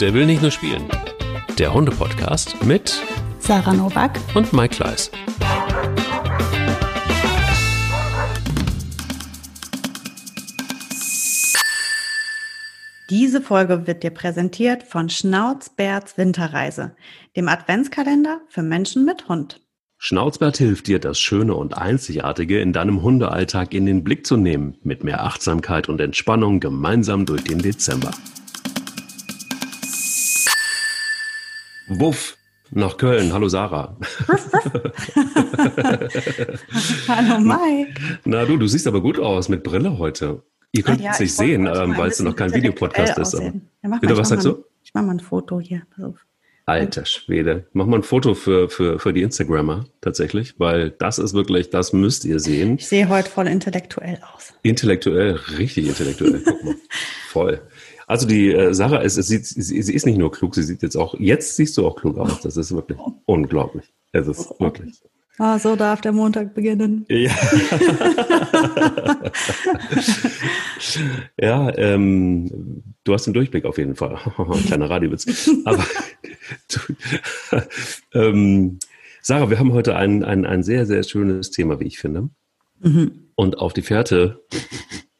Der will nicht nur spielen. Der Hunde-Podcast mit Sarah Novak und Mike Kleiss. Diese Folge wird dir präsentiert von Schnauzbärts Winterreise, dem Adventskalender für Menschen mit Hund. Schnauzbert hilft dir, das Schöne und Einzigartige in deinem Hundealltag in den Blick zu nehmen, mit mehr Achtsamkeit und Entspannung gemeinsam durch den Dezember. Wuff, nach Köln. Hallo Sarah. Hallo Mike. Na du, du siehst aber gut aus mit Brille heute. Ihr könnt ah, es nicht sehen, ähm, weil es noch kein Videopodcast ist. Aber. Ja, Bitte, was sagst du? Ich mache mal ein Foto hier. Alter Schwede. Mach mal ein Foto für, für, für die Instagrammer tatsächlich, weil das ist wirklich, das müsst ihr sehen. Ich sehe heute voll intellektuell aus. Intellektuell, richtig intellektuell. Guck mal. Voll. Also die äh, Sarah, es sieht, sie, sie ist nicht nur klug, sie sieht jetzt auch, jetzt siehst du auch klug aus. Das ist wirklich unglaublich. Es ist wirklich. Ah, so darf der Montag beginnen. Ja. ja, ähm, du hast den Durchblick auf jeden Fall. Kleiner Radiowitz. Aber du, ähm, Sarah, wir haben heute ein, ein, ein sehr, sehr schönes Thema, wie ich finde. Mhm. Und auf die Fährte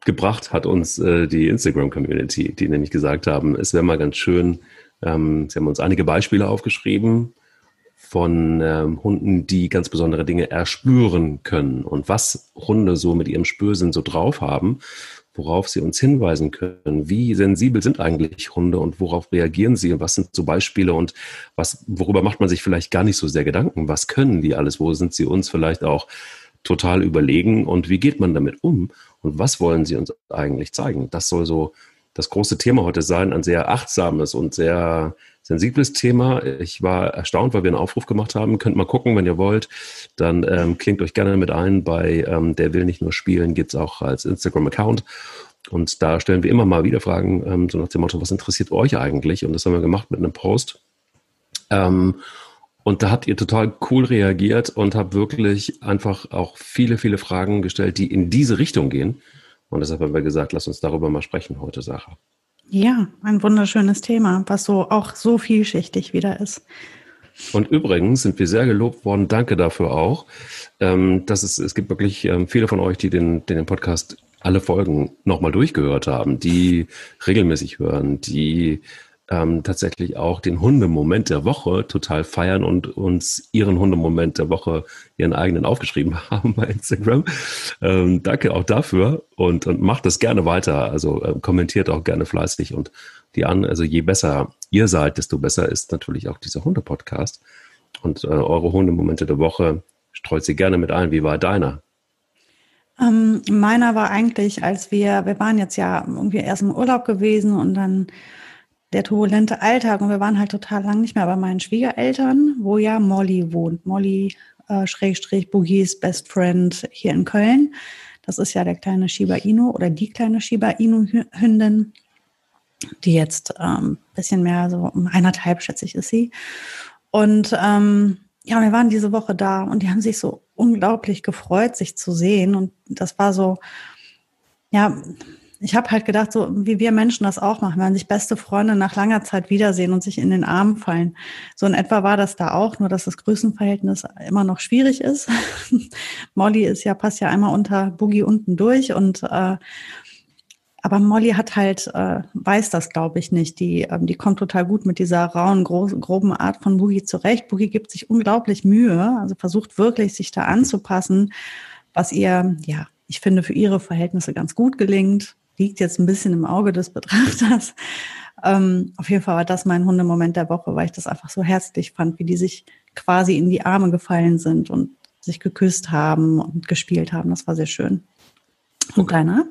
gebracht hat uns äh, die Instagram-Community, die nämlich gesagt haben, es wäre mal ganz schön, ähm, sie haben uns einige Beispiele aufgeschrieben, von ähm, Hunden, die ganz besondere Dinge erspüren können und was Hunde so mit ihrem Spürsinn so drauf haben, worauf sie uns hinweisen können. Wie sensibel sind eigentlich Hunde und worauf reagieren sie und was sind so Beispiele und was, worüber macht man sich vielleicht gar nicht so sehr Gedanken? Was können die alles? Wo sind sie uns vielleicht auch total überlegen und wie geht man damit um und was wollen sie uns eigentlich zeigen? Das soll so das große Thema heute sein, ein sehr achtsames und sehr sensibles Thema. Ich war erstaunt, weil wir einen Aufruf gemacht haben. Könnt mal gucken, wenn ihr wollt. Dann ähm, klingt euch gerne mit ein. Bei ähm, Der will nicht nur spielen gibt es auch als Instagram-Account. Und da stellen wir immer mal wieder Fragen, ähm, so nach dem Motto, was interessiert euch eigentlich? Und das haben wir gemacht mit einem Post. Ähm, und da habt ihr total cool reagiert und habt wirklich einfach auch viele, viele Fragen gestellt, die in diese Richtung gehen. Und deshalb haben wir gesagt, lass uns darüber mal sprechen heute, Sache. Ja, ein wunderschönes Thema, was so auch so vielschichtig wieder ist. Und übrigens sind wir sehr gelobt worden, danke dafür auch. Ähm, dass es, es gibt wirklich ähm, viele von euch, die den, den Podcast alle Folgen nochmal durchgehört haben, die regelmäßig hören, die ähm, tatsächlich auch den Hundemoment der Woche total feiern und uns ihren Hundemoment der Woche, ihren eigenen aufgeschrieben haben bei Instagram. Ähm, danke auch dafür und, und macht das gerne weiter. Also äh, kommentiert auch gerne fleißig und die an, also je besser ihr seid, desto besser ist natürlich auch dieser Hunde-Podcast. Und äh, eure Hundemomente der Woche streut sie gerne mit ein. Wie war deiner? Ähm, meiner war eigentlich, als wir, wir waren jetzt ja irgendwie erst im Urlaub gewesen und dann der turbulente Alltag und wir waren halt total lang nicht mehr bei meinen Schwiegereltern, wo ja Molly wohnt. Molly äh, Schrägstrich Boogies Best Friend hier in Köln. Das ist ja der kleine Shiba Inu oder die kleine Shiba Inu Hündin, die jetzt ähm, bisschen mehr so um eineinhalb schätze ich ist sie. Und ähm, ja, wir waren diese Woche da und die haben sich so unglaublich gefreut, sich zu sehen und das war so ja, ich habe halt gedacht, so wie wir Menschen das auch machen, wenn sich beste Freunde nach langer Zeit wiedersehen und sich in den Arm fallen. So in etwa war das da auch, nur dass das Größenverhältnis immer noch schwierig ist. Molly ist ja, passt ja einmal unter Boogie unten durch und äh, aber Molly hat halt, äh, weiß das, glaube ich, nicht. Die, ähm, die kommt total gut mit dieser rauen, groben Art von Boogie zurecht. Boogie gibt sich unglaublich Mühe, also versucht wirklich, sich da anzupassen, was ihr, ja, ich finde, für ihre Verhältnisse ganz gut gelingt liegt jetzt ein bisschen im Auge des Betrachters. Ähm, auf jeden Fall war das mein Hundemoment der Woche, weil ich das einfach so herzlich fand, wie die sich quasi in die Arme gefallen sind und sich geküsst haben und gespielt haben. Das war sehr schön. Und okay. deiner?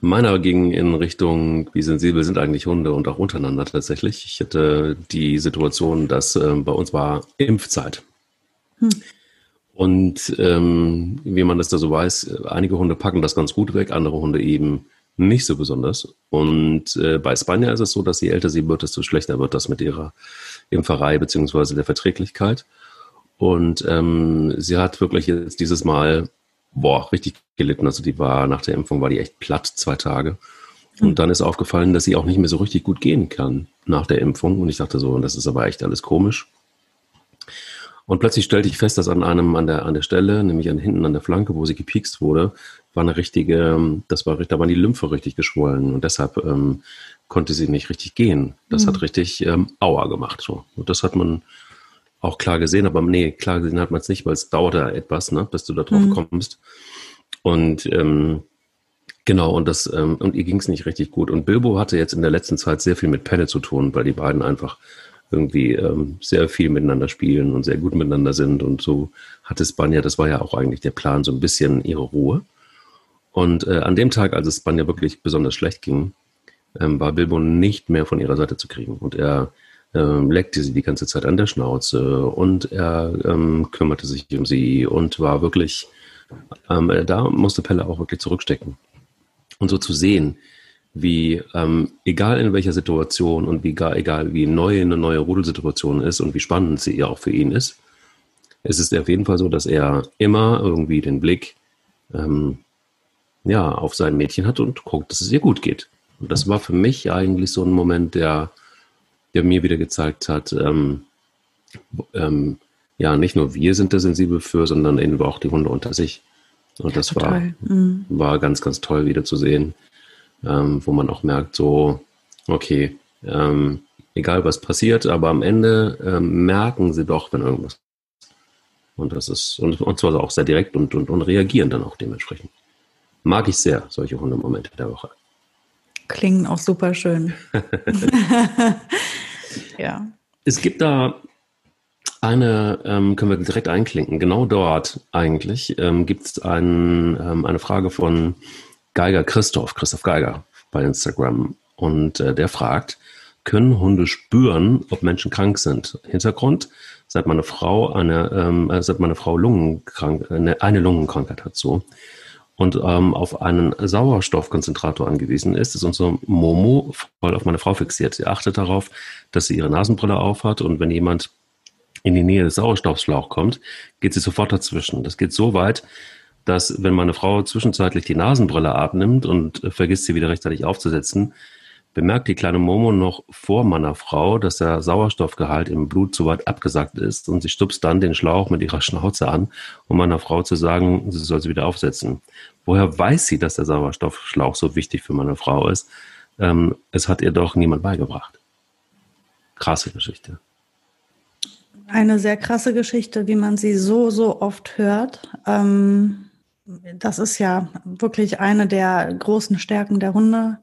Meiner ging in Richtung, wie sensibel sind eigentlich Hunde und auch untereinander tatsächlich. Ich hatte die Situation, dass äh, bei uns war Impfzeit. Hm. Und ähm, wie man das da so weiß, einige Hunde packen das ganz gut weg, andere Hunde eben nicht so besonders. Und äh, bei Spanier ist es so, dass je älter sie wird, desto schlechter wird das mit ihrer Impferei beziehungsweise der Verträglichkeit. Und ähm, sie hat wirklich jetzt dieses Mal, boah, richtig gelitten. Also die war nach der Impfung war die echt platt, zwei Tage. Und hm. dann ist aufgefallen, dass sie auch nicht mehr so richtig gut gehen kann nach der Impfung. Und ich dachte so, das ist aber echt alles komisch. Und plötzlich stellte ich fest, dass an einem, an der, an der Stelle, nämlich an, hinten an der Flanke, wo sie gepiekst wurde, war eine richtige, das war, da waren die Lymphe richtig geschwollen und deshalb ähm, konnte sie nicht richtig gehen. Das mhm. hat richtig ähm, Aua gemacht. So. Und das hat man auch klar gesehen, aber nee, klar gesehen hat man es nicht, weil es dauert ja etwas, ne, bis du da drauf mhm. kommst. Und ähm, genau, und das, ähm, und ihr ging es nicht richtig gut. Und Bilbo hatte jetzt in der letzten Zeit sehr viel mit Pelle zu tun, weil die beiden einfach irgendwie ähm, sehr viel miteinander spielen und sehr gut miteinander sind. Und so hatte Spanja, das war ja auch eigentlich der Plan, so ein bisschen ihre Ruhe. Und äh, an dem Tag, als es Spanja wirklich besonders schlecht ging, ähm, war Bilbo nicht mehr von ihrer Seite zu kriegen. Und er ähm, leckte sie die ganze Zeit an der Schnauze und er ähm, kümmerte sich um sie und war wirklich, ähm, da musste Pelle auch wirklich zurückstecken. Und so zu sehen, wie, ähm, egal in welcher Situation und wie egal, egal wie neu eine neue Rudelsituation ist und wie spannend sie auch für ihn ist, es ist auf jeden Fall so, dass er immer irgendwie den Blick ähm, ja, auf sein Mädchen hat und guckt, dass es ihr gut geht. Und das war für mich eigentlich so ein Moment, der, der mir wieder gezeigt hat, ähm, ähm, ja, nicht nur wir sind da sensibel für, sondern eben auch die Hunde unter sich. Und das war, mhm. war ganz, ganz toll wieder zu sehen, ähm, wo man auch merkt, so, okay, ähm, egal was passiert, aber am Ende ähm, merken sie doch, wenn irgendwas. Und das ist, und, und zwar auch sehr direkt und, und, und reagieren dann auch dementsprechend. Mag ich sehr, solche Hundemomente der Woche. Klingen auch super schön. ja. Es gibt da eine, ähm, können wir direkt einklinken, genau dort eigentlich ähm, gibt es ein, ähm, eine Frage von Geiger Christoph, Christoph Geiger bei Instagram. Und äh, der fragt, können Hunde spüren, ob Menschen krank sind? Hintergrund, seit meine Frau eine, ähm, äh, seit meine Frau Lungenkrank, eine, eine Lungenkrankheit hat so und ähm, auf einen Sauerstoffkonzentrator angewiesen ist, ist unsere Momo voll auf meine Frau fixiert. Sie achtet darauf, dass sie ihre Nasenbrille aufhat und wenn jemand in die Nähe des Sauerstoffschlauchs kommt, geht sie sofort dazwischen. Das geht so weit, dass wenn meine Frau zwischenzeitlich die Nasenbrille abnimmt und äh, vergisst sie wieder rechtzeitig aufzusetzen, bemerkt die kleine Momo noch vor meiner Frau, dass der Sauerstoffgehalt im Blut zu weit abgesackt ist und sie stupst dann den Schlauch mit ihrer Schnauze an, um meiner Frau zu sagen, sie soll sie wieder aufsetzen. Woher weiß sie, dass der Sauerstoffschlauch so wichtig für meine Frau ist? Ähm, es hat ihr doch niemand beigebracht. Krasse Geschichte. Eine sehr krasse Geschichte, wie man sie so, so oft hört. Ähm, das ist ja wirklich eine der großen Stärken der Hunde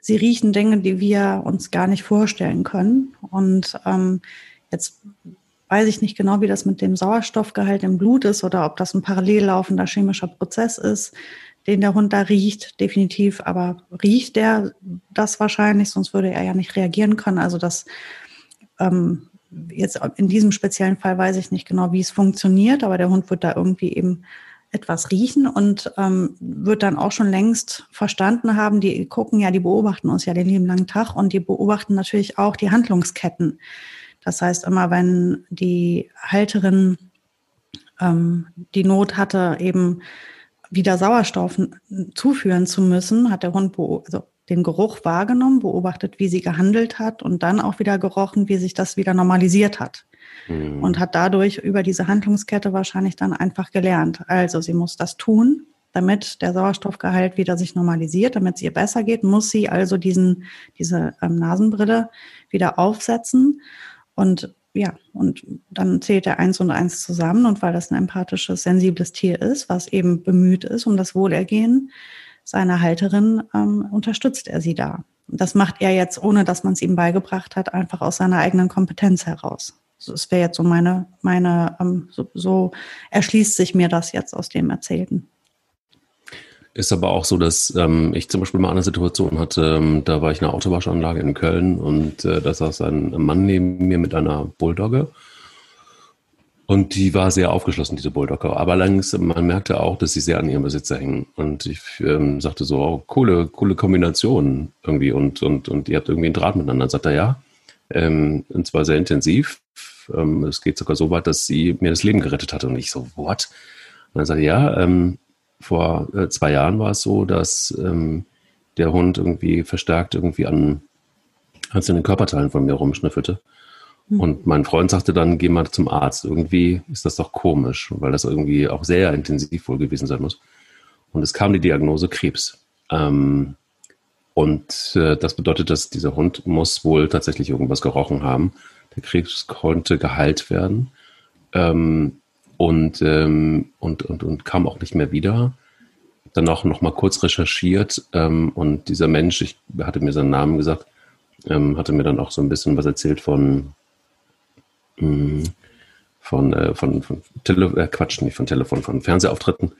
sie riechen Dinge, die wir uns gar nicht vorstellen können. Und ähm, jetzt weiß ich nicht genau, wie das mit dem Sauerstoffgehalt im Blut ist oder ob das ein parallel laufender chemischer Prozess ist, den der Hund da riecht, definitiv. Aber riecht der das wahrscheinlich, sonst würde er ja nicht reagieren können. Also das ähm, jetzt in diesem speziellen Fall weiß ich nicht genau, wie es funktioniert, aber der Hund wird da irgendwie eben etwas riechen und ähm, wird dann auch schon längst verstanden haben, die gucken ja, die beobachten uns ja den lieben langen Tag und die beobachten natürlich auch die Handlungsketten. Das heißt, immer wenn die Halterin ähm, die Not hatte, eben wieder Sauerstoff zuführen zu müssen, hat der Hund also den Geruch wahrgenommen, beobachtet, wie sie gehandelt hat und dann auch wieder gerochen, wie sich das wieder normalisiert hat mhm. und hat dadurch über diese Handlungskette wahrscheinlich dann einfach gelernt. Also sie muss das tun, damit der Sauerstoffgehalt wieder sich normalisiert, damit es ihr besser geht, muss sie also diesen, diese ähm, Nasenbrille wieder aufsetzen und ja, und dann zählt er eins und eins zusammen und weil das ein empathisches, sensibles Tier ist, was eben bemüht ist um das Wohlergehen seiner Halterin, ähm, unterstützt er sie da. Und das macht er jetzt, ohne dass man es ihm beigebracht hat, einfach aus seiner eigenen Kompetenz heraus. Das wäre jetzt so meine, meine ähm, so, so erschließt sich mir das jetzt aus dem Erzählten. Ist aber auch so, dass ähm, ich zum Beispiel mal eine Situation hatte, ähm, da war ich in einer Autowaschanlage in Köln und äh, da saß ein Mann neben mir mit einer Bulldogge. Und die war sehr aufgeschlossen, diese Bulldogge. Aber langsam, man merkte auch, dass sie sehr an ihrem Besitzer hängen. Und ich ähm, sagte so, oh, coole, coole Kombination irgendwie. Und, und, und ihr habt irgendwie einen Draht miteinander. Und sagt er, ja. Ähm, und zwar sehr intensiv. Ähm, es geht sogar so weit, dass sie mir das Leben gerettet hat. Und ich so, what? Und dann sagte ja, ähm, vor äh, zwei Jahren war es so, dass ähm, der Hund irgendwie verstärkt irgendwie an einzelnen Körperteilen von mir rumschnüffelte. Mhm. Und mein Freund sagte dann, geh mal zum Arzt. Irgendwie ist das doch komisch, weil das irgendwie auch sehr intensiv wohl gewesen sein muss. Und es kam die Diagnose Krebs. Ähm, und äh, das bedeutet, dass dieser Hund muss wohl tatsächlich irgendwas gerochen haben. Der Krebs konnte geheilt werden ähm, und, ähm, und, und, und kam auch nicht mehr wieder. Dann auch noch mal kurz recherchiert ähm, und dieser Mensch, ich hatte mir seinen Namen gesagt, ähm, hatte mir dann auch so ein bisschen was erzählt von von, äh, von, von Tele äh, Quatsch, nicht von Telefon, von Fernsehauftritten.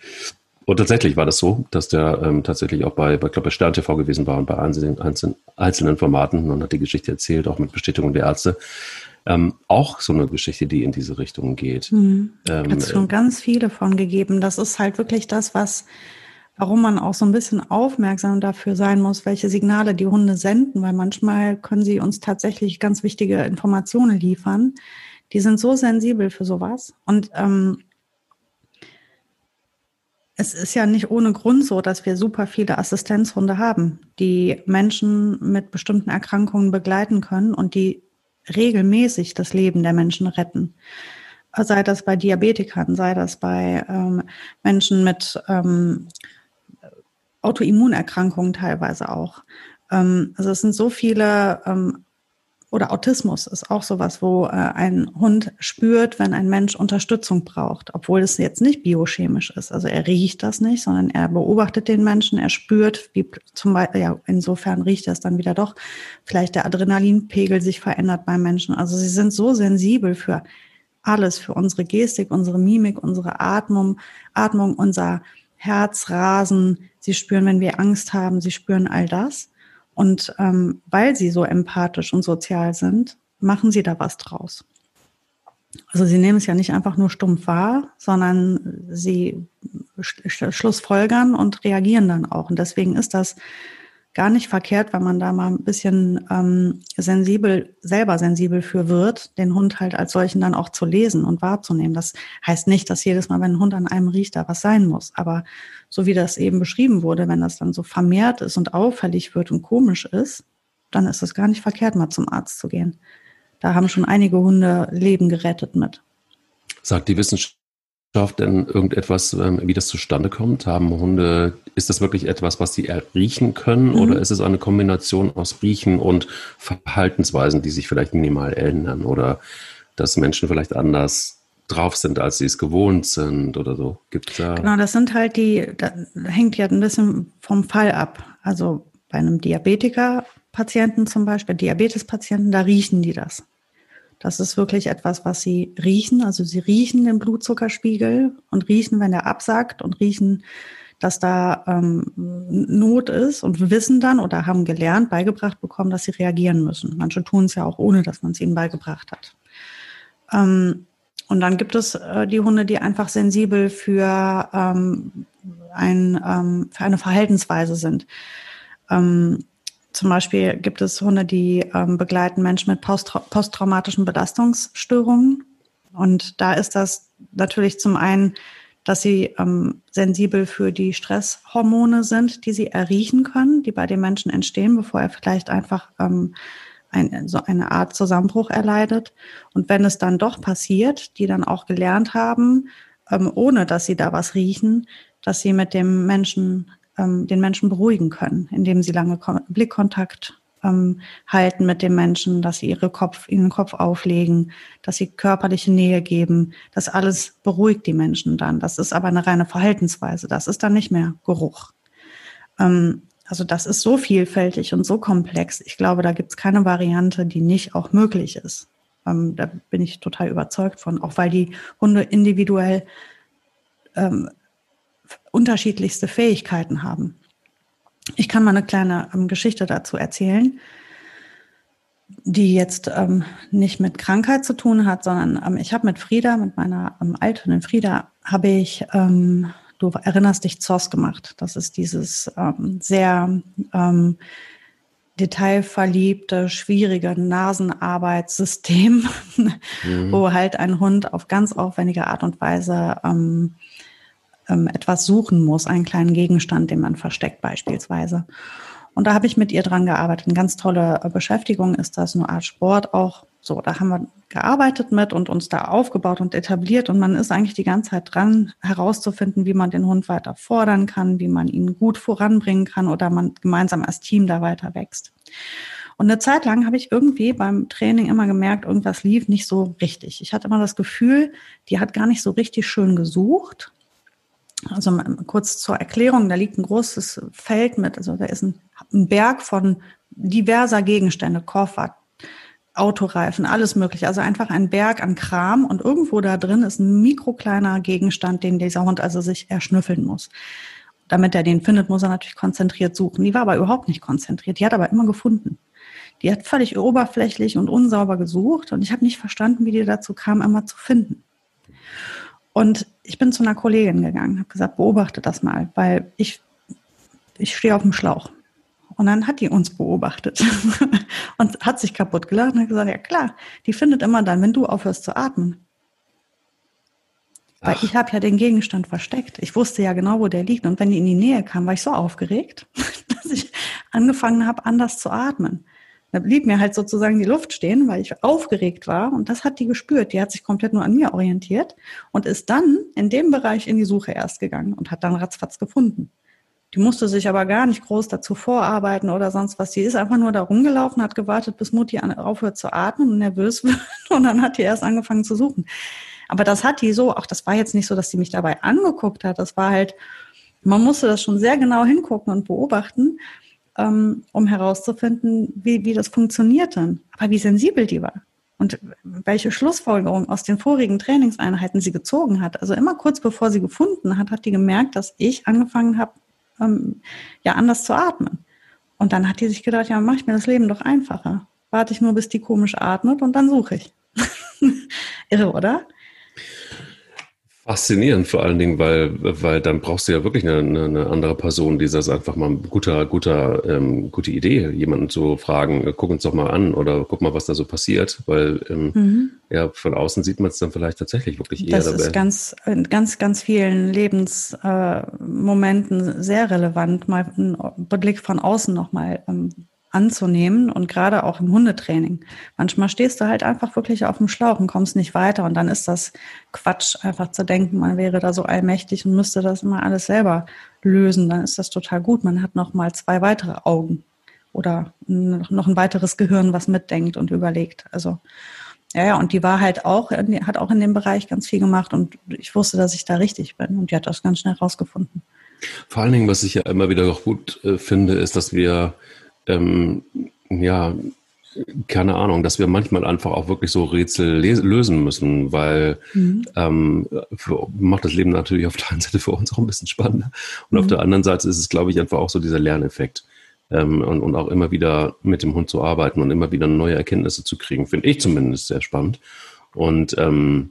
Und tatsächlich war das so, dass der ähm, tatsächlich auch bei, bei, glaube bei Stern TV gewesen war und bei einzelnen, einzelnen, einzelnen Formaten und hat die Geschichte erzählt, auch mit Bestätigung der Ärzte. Ähm, auch so eine Geschichte, die in diese Richtung geht. Mhm. Ähm, hat es schon ganz viele von gegeben. Das ist halt wirklich das, was warum man auch so ein bisschen aufmerksam dafür sein muss, welche Signale die Hunde senden, weil manchmal können sie uns tatsächlich ganz wichtige Informationen liefern. Die sind so sensibel für sowas. Und ähm, es ist ja nicht ohne Grund so, dass wir super viele Assistenzhunde haben, die Menschen mit bestimmten Erkrankungen begleiten können und die regelmäßig das Leben der Menschen retten. Sei das bei Diabetikern, sei das bei ähm, Menschen mit ähm, Autoimmunerkrankungen teilweise auch. Ähm, also es sind so viele, ähm, oder Autismus ist auch sowas, wo äh, ein Hund spürt, wenn ein Mensch Unterstützung braucht, obwohl es jetzt nicht biochemisch ist. Also er riecht das nicht, sondern er beobachtet den Menschen, er spürt, wie zum Beispiel, ja, insofern riecht er es dann wieder doch, vielleicht der Adrenalinpegel sich verändert beim Menschen. Also sie sind so sensibel für alles, für unsere Gestik, unsere Mimik, unsere Atmung, Atmung, unser Herzrasen, sie spüren, wenn wir Angst haben, sie spüren all das. Und ähm, weil sie so empathisch und sozial sind, machen sie da was draus. Also sie nehmen es ja nicht einfach nur stumpf wahr, sondern sie schlussfolgern und reagieren dann auch. Und deswegen ist das gar nicht verkehrt, wenn man da mal ein bisschen ähm, sensibel, selber sensibel für wird, den Hund halt als solchen dann auch zu lesen und wahrzunehmen. Das heißt nicht, dass jedes Mal, wenn ein Hund an einem riecht, da was sein muss. Aber so wie das eben beschrieben wurde, wenn das dann so vermehrt ist und auffällig wird und komisch ist, dann ist es gar nicht verkehrt, mal zum Arzt zu gehen. Da haben schon einige Hunde Leben gerettet mit. Sagt die Wissenschaft denn irgendetwas, ähm, wie das zustande kommt? Haben Hunde, ist das wirklich etwas, was sie riechen können mhm. oder ist es eine Kombination aus Riechen und Verhaltensweisen, die sich vielleicht minimal ändern oder dass Menschen vielleicht anders drauf sind, als sie es gewohnt sind oder so? Gibt's da? Genau, das sind halt die, da hängt ja ein bisschen vom Fall ab. Also bei einem Diabetiker-Patienten zum Beispiel, Diabetespatienten, da riechen die das. Das ist wirklich etwas, was sie riechen. Also sie riechen den Blutzuckerspiegel und riechen, wenn er absackt und riechen, dass da ähm, Not ist und wissen dann oder haben gelernt, beigebracht bekommen, dass sie reagieren müssen. Manche tun es ja auch ohne, dass man es ihnen beigebracht hat. Ähm, und dann gibt es äh, die Hunde, die einfach sensibel für, ähm, ein, ähm, für eine Verhaltensweise sind. Ähm, zum Beispiel gibt es Hunde, die ähm, begleiten Menschen mit posttra posttraumatischen Belastungsstörungen. Und da ist das natürlich zum einen, dass sie ähm, sensibel für die Stresshormone sind, die sie erriechen können, die bei den Menschen entstehen, bevor er vielleicht einfach ähm, ein, so eine Art Zusammenbruch erleidet. Und wenn es dann doch passiert, die dann auch gelernt haben, ähm, ohne dass sie da was riechen, dass sie mit dem Menschen ähm, den Menschen beruhigen können, indem sie lange Ko Blickkontakt ähm, halten mit dem Menschen, dass sie ihre Kopf, ihren Kopf auflegen, dass sie körperliche Nähe geben. Das alles beruhigt die Menschen dann. Das ist aber eine reine Verhaltensweise. Das ist dann nicht mehr Geruch. Ähm, also das ist so vielfältig und so komplex. Ich glaube, da gibt es keine Variante, die nicht auch möglich ist. Ähm, da bin ich total überzeugt von, auch weil die Hunde individuell ähm, unterschiedlichste Fähigkeiten haben. Ich kann mal eine kleine ähm, Geschichte dazu erzählen, die jetzt ähm, nicht mit Krankheit zu tun hat, sondern ähm, ich habe mit Frieda, mit meiner ähm, alternden Frieda, habe ich, ähm, du erinnerst dich, ZOS gemacht. Das ist dieses ähm, sehr detailverliebte, schwierige Nasenarbeitssystem, mhm. wo halt ein Hund auf ganz aufwendige Art und Weise ähm, ähm, etwas suchen muss, einen kleinen Gegenstand, den man versteckt beispielsweise. Und da habe ich mit ihr dran gearbeitet. Eine ganz tolle äh, Beschäftigung ist das, eine Art Sport auch. So, da haben wir gearbeitet mit und uns da aufgebaut und etabliert. Und man ist eigentlich die ganze Zeit dran, herauszufinden, wie man den Hund weiter fordern kann, wie man ihn gut voranbringen kann oder man gemeinsam als Team da weiter wächst. Und eine Zeit lang habe ich irgendwie beim Training immer gemerkt, irgendwas lief nicht so richtig. Ich hatte immer das Gefühl, die hat gar nicht so richtig schön gesucht. Also kurz zur Erklärung, da liegt ein großes Feld mit, also da ist ein, ein Berg von diverser Gegenstände, Koffer, Autoreifen, alles mögliche. Also einfach ein Berg an Kram und irgendwo da drin ist ein mikrokleiner Gegenstand, den dieser Hund also sich erschnüffeln muss. Damit er den findet, muss er natürlich konzentriert suchen. Die war aber überhaupt nicht konzentriert. Die hat aber immer gefunden. Die hat völlig oberflächlich und unsauber gesucht und ich habe nicht verstanden, wie die dazu kam, immer zu finden. Und ich bin zu einer Kollegin gegangen, habe gesagt, beobachte das mal, weil ich, ich stehe auf dem Schlauch. Und dann hat die uns beobachtet und hat sich kaputt gelacht und hat gesagt, ja klar, die findet immer dann, wenn du aufhörst zu atmen. Weil Ach. ich habe ja den Gegenstand versteckt. Ich wusste ja genau, wo der liegt. Und wenn die in die Nähe kam, war ich so aufgeregt, dass ich angefangen habe, anders zu atmen. Da blieb mir halt sozusagen die Luft stehen, weil ich aufgeregt war. Und das hat die gespürt. Die hat sich komplett nur an mir orientiert und ist dann in dem Bereich in die Suche erst gegangen und hat dann ratzfatz gefunden. Die musste sich aber gar nicht groß dazu vorarbeiten oder sonst was. Die ist einfach nur da rumgelaufen, hat gewartet, bis Mutti aufhört zu atmen und nervös wird. Und dann hat die erst angefangen zu suchen. Aber das hat die so, auch das war jetzt nicht so, dass die mich dabei angeguckt hat. Das war halt, man musste das schon sehr genau hingucken und beobachten ähm, um herauszufinden, wie, wie das funktioniert dann. Aber wie sensibel die war und welche Schlussfolgerung aus den vorigen Trainingseinheiten sie gezogen hat. Also immer kurz bevor sie gefunden hat, hat die gemerkt, dass ich angefangen habe, ähm, ja anders zu atmen. Und dann hat die sich gedacht, ja, mache ich mir das Leben doch einfacher. Warte ich nur, bis die komisch atmet und dann suche ich. Irre, oder? Faszinierend vor allen Dingen, weil, weil dann brauchst du ja wirklich eine, eine andere Person, die das einfach mal guter, guter, ähm, gute Idee, jemanden zu fragen, äh, guck uns doch mal an oder guck mal, was da so passiert, weil ähm, mhm. ja, von außen sieht man es dann vielleicht tatsächlich wirklich eher das dabei. Das ist ganz, in ganz, ganz vielen Lebensmomenten äh, sehr relevant, mal einen Blick von außen nochmal ähm, anzunehmen und gerade auch im Hundetraining. Manchmal stehst du halt einfach wirklich auf dem Schlauch und kommst nicht weiter und dann ist das Quatsch, einfach zu denken, man wäre da so allmächtig und müsste das immer alles selber lösen. Dann ist das total gut. Man hat noch mal zwei weitere Augen oder noch ein weiteres Gehirn, was mitdenkt und überlegt. Also ja, ja, und die war halt auch, hat auch in dem Bereich ganz viel gemacht und ich wusste, dass ich da richtig bin und die hat das ganz schnell rausgefunden. Vor allen Dingen, was ich ja immer wieder auch gut äh, finde, ist, dass wir ähm, ja, keine Ahnung, dass wir manchmal einfach auch wirklich so Rätsel lösen müssen, weil mhm. ähm, für, macht das Leben natürlich auf der einen Seite für uns auch ein bisschen spannender und mhm. auf der anderen Seite ist es, glaube ich, einfach auch so dieser Lerneffekt ähm, und, und auch immer wieder mit dem Hund zu arbeiten und immer wieder neue Erkenntnisse zu kriegen, finde ich zumindest sehr spannend und ähm,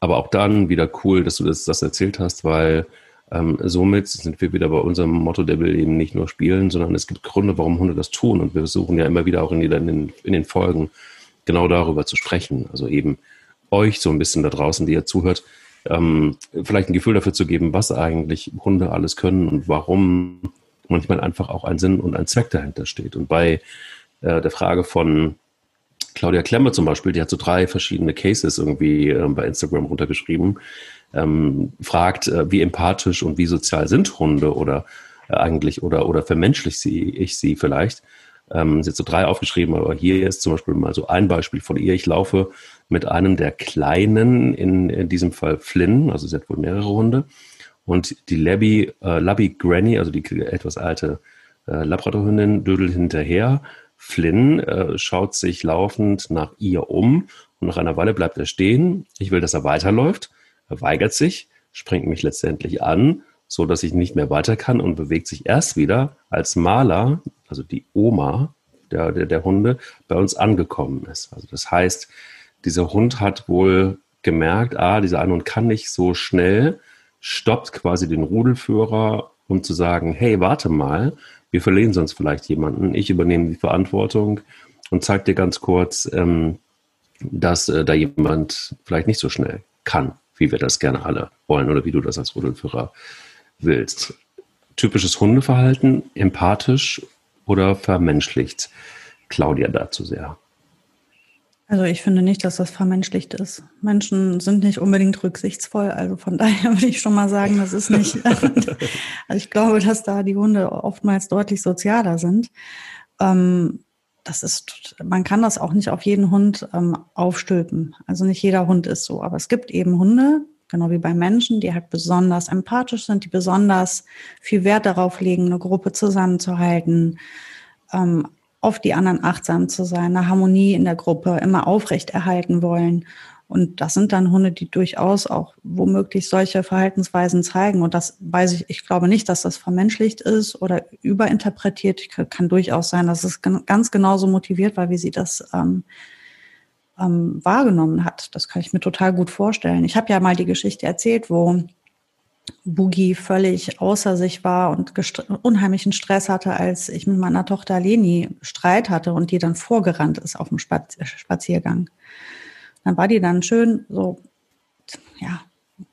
aber auch dann wieder cool, dass du das, das erzählt hast, weil ähm, somit sind wir wieder bei unserem Motto, der will eben nicht nur spielen, sondern es gibt Gründe, warum Hunde das tun. Und wir versuchen ja immer wieder auch in, den, in den Folgen genau darüber zu sprechen. Also eben euch so ein bisschen da draußen, die ihr zuhört, ähm, vielleicht ein Gefühl dafür zu geben, was eigentlich Hunde alles können und warum manchmal einfach auch ein Sinn und ein Zweck dahinter steht. Und bei äh, der Frage von Claudia Klemmer zum Beispiel, die hat so drei verschiedene Cases irgendwie äh, bei Instagram runtergeschrieben ähm, fragt, äh, wie empathisch und wie sozial sind Hunde oder äh, eigentlich oder, oder vermenschlich sie, ich sie vielleicht. Ähm, hat so drei aufgeschrieben, aber hier ist zum Beispiel mal so ein Beispiel von ihr. Ich laufe mit einem der Kleinen, in, in diesem Fall Flynn, also sie hat wohl mehrere Hunde, und die Labby, äh, Labby Granny, also die etwas alte äh, Labradorhündin, dödelt hinterher. Flynn äh, schaut sich laufend nach ihr um und nach einer Weile bleibt er stehen. Ich will, dass er weiterläuft. Er weigert sich, springt mich letztendlich an, so dass ich nicht mehr weiter kann und bewegt sich erst wieder, als Maler, also die Oma der, der, der Hunde, bei uns angekommen ist. Also das heißt, dieser Hund hat wohl gemerkt, ah, dieser eine Hund kann nicht so schnell, stoppt quasi den Rudelführer, um zu sagen, hey, warte mal, wir verlieren sonst vielleicht jemanden, ich übernehme die Verantwortung und zeige dir ganz kurz, ähm, dass äh, da jemand vielleicht nicht so schnell kann wie wir das gerne alle wollen oder wie du das als Rudelführer willst. Typisches Hundeverhalten, empathisch oder vermenschlicht Claudia dazu sehr? Also ich finde nicht, dass das vermenschlicht ist. Menschen sind nicht unbedingt rücksichtsvoll. Also von daher würde ich schon mal sagen, das ist nicht. also ich glaube, dass da die Hunde oftmals deutlich sozialer sind. Ähm, das ist, man kann das auch nicht auf jeden Hund ähm, aufstülpen. Also nicht jeder Hund ist so. Aber es gibt eben Hunde, genau wie bei Menschen, die halt besonders empathisch sind, die besonders viel Wert darauf legen, eine Gruppe zusammenzuhalten, ähm, auf die anderen achtsam zu sein, eine Harmonie in der Gruppe immer aufrechterhalten wollen. Und das sind dann Hunde, die durchaus auch womöglich solche Verhaltensweisen zeigen. Und das weiß ich, ich glaube nicht, dass das vermenschlicht ist oder überinterpretiert. Kann durchaus sein, dass es ganz genauso motiviert war, wie sie das ähm, ähm, wahrgenommen hat. Das kann ich mir total gut vorstellen. Ich habe ja mal die Geschichte erzählt, wo Boogie völlig außer sich war und unheimlichen Stress hatte, als ich mit meiner Tochter Leni Streit hatte und die dann vorgerannt ist auf dem Spaz Spaziergang. Dann war die dann schön so, ja,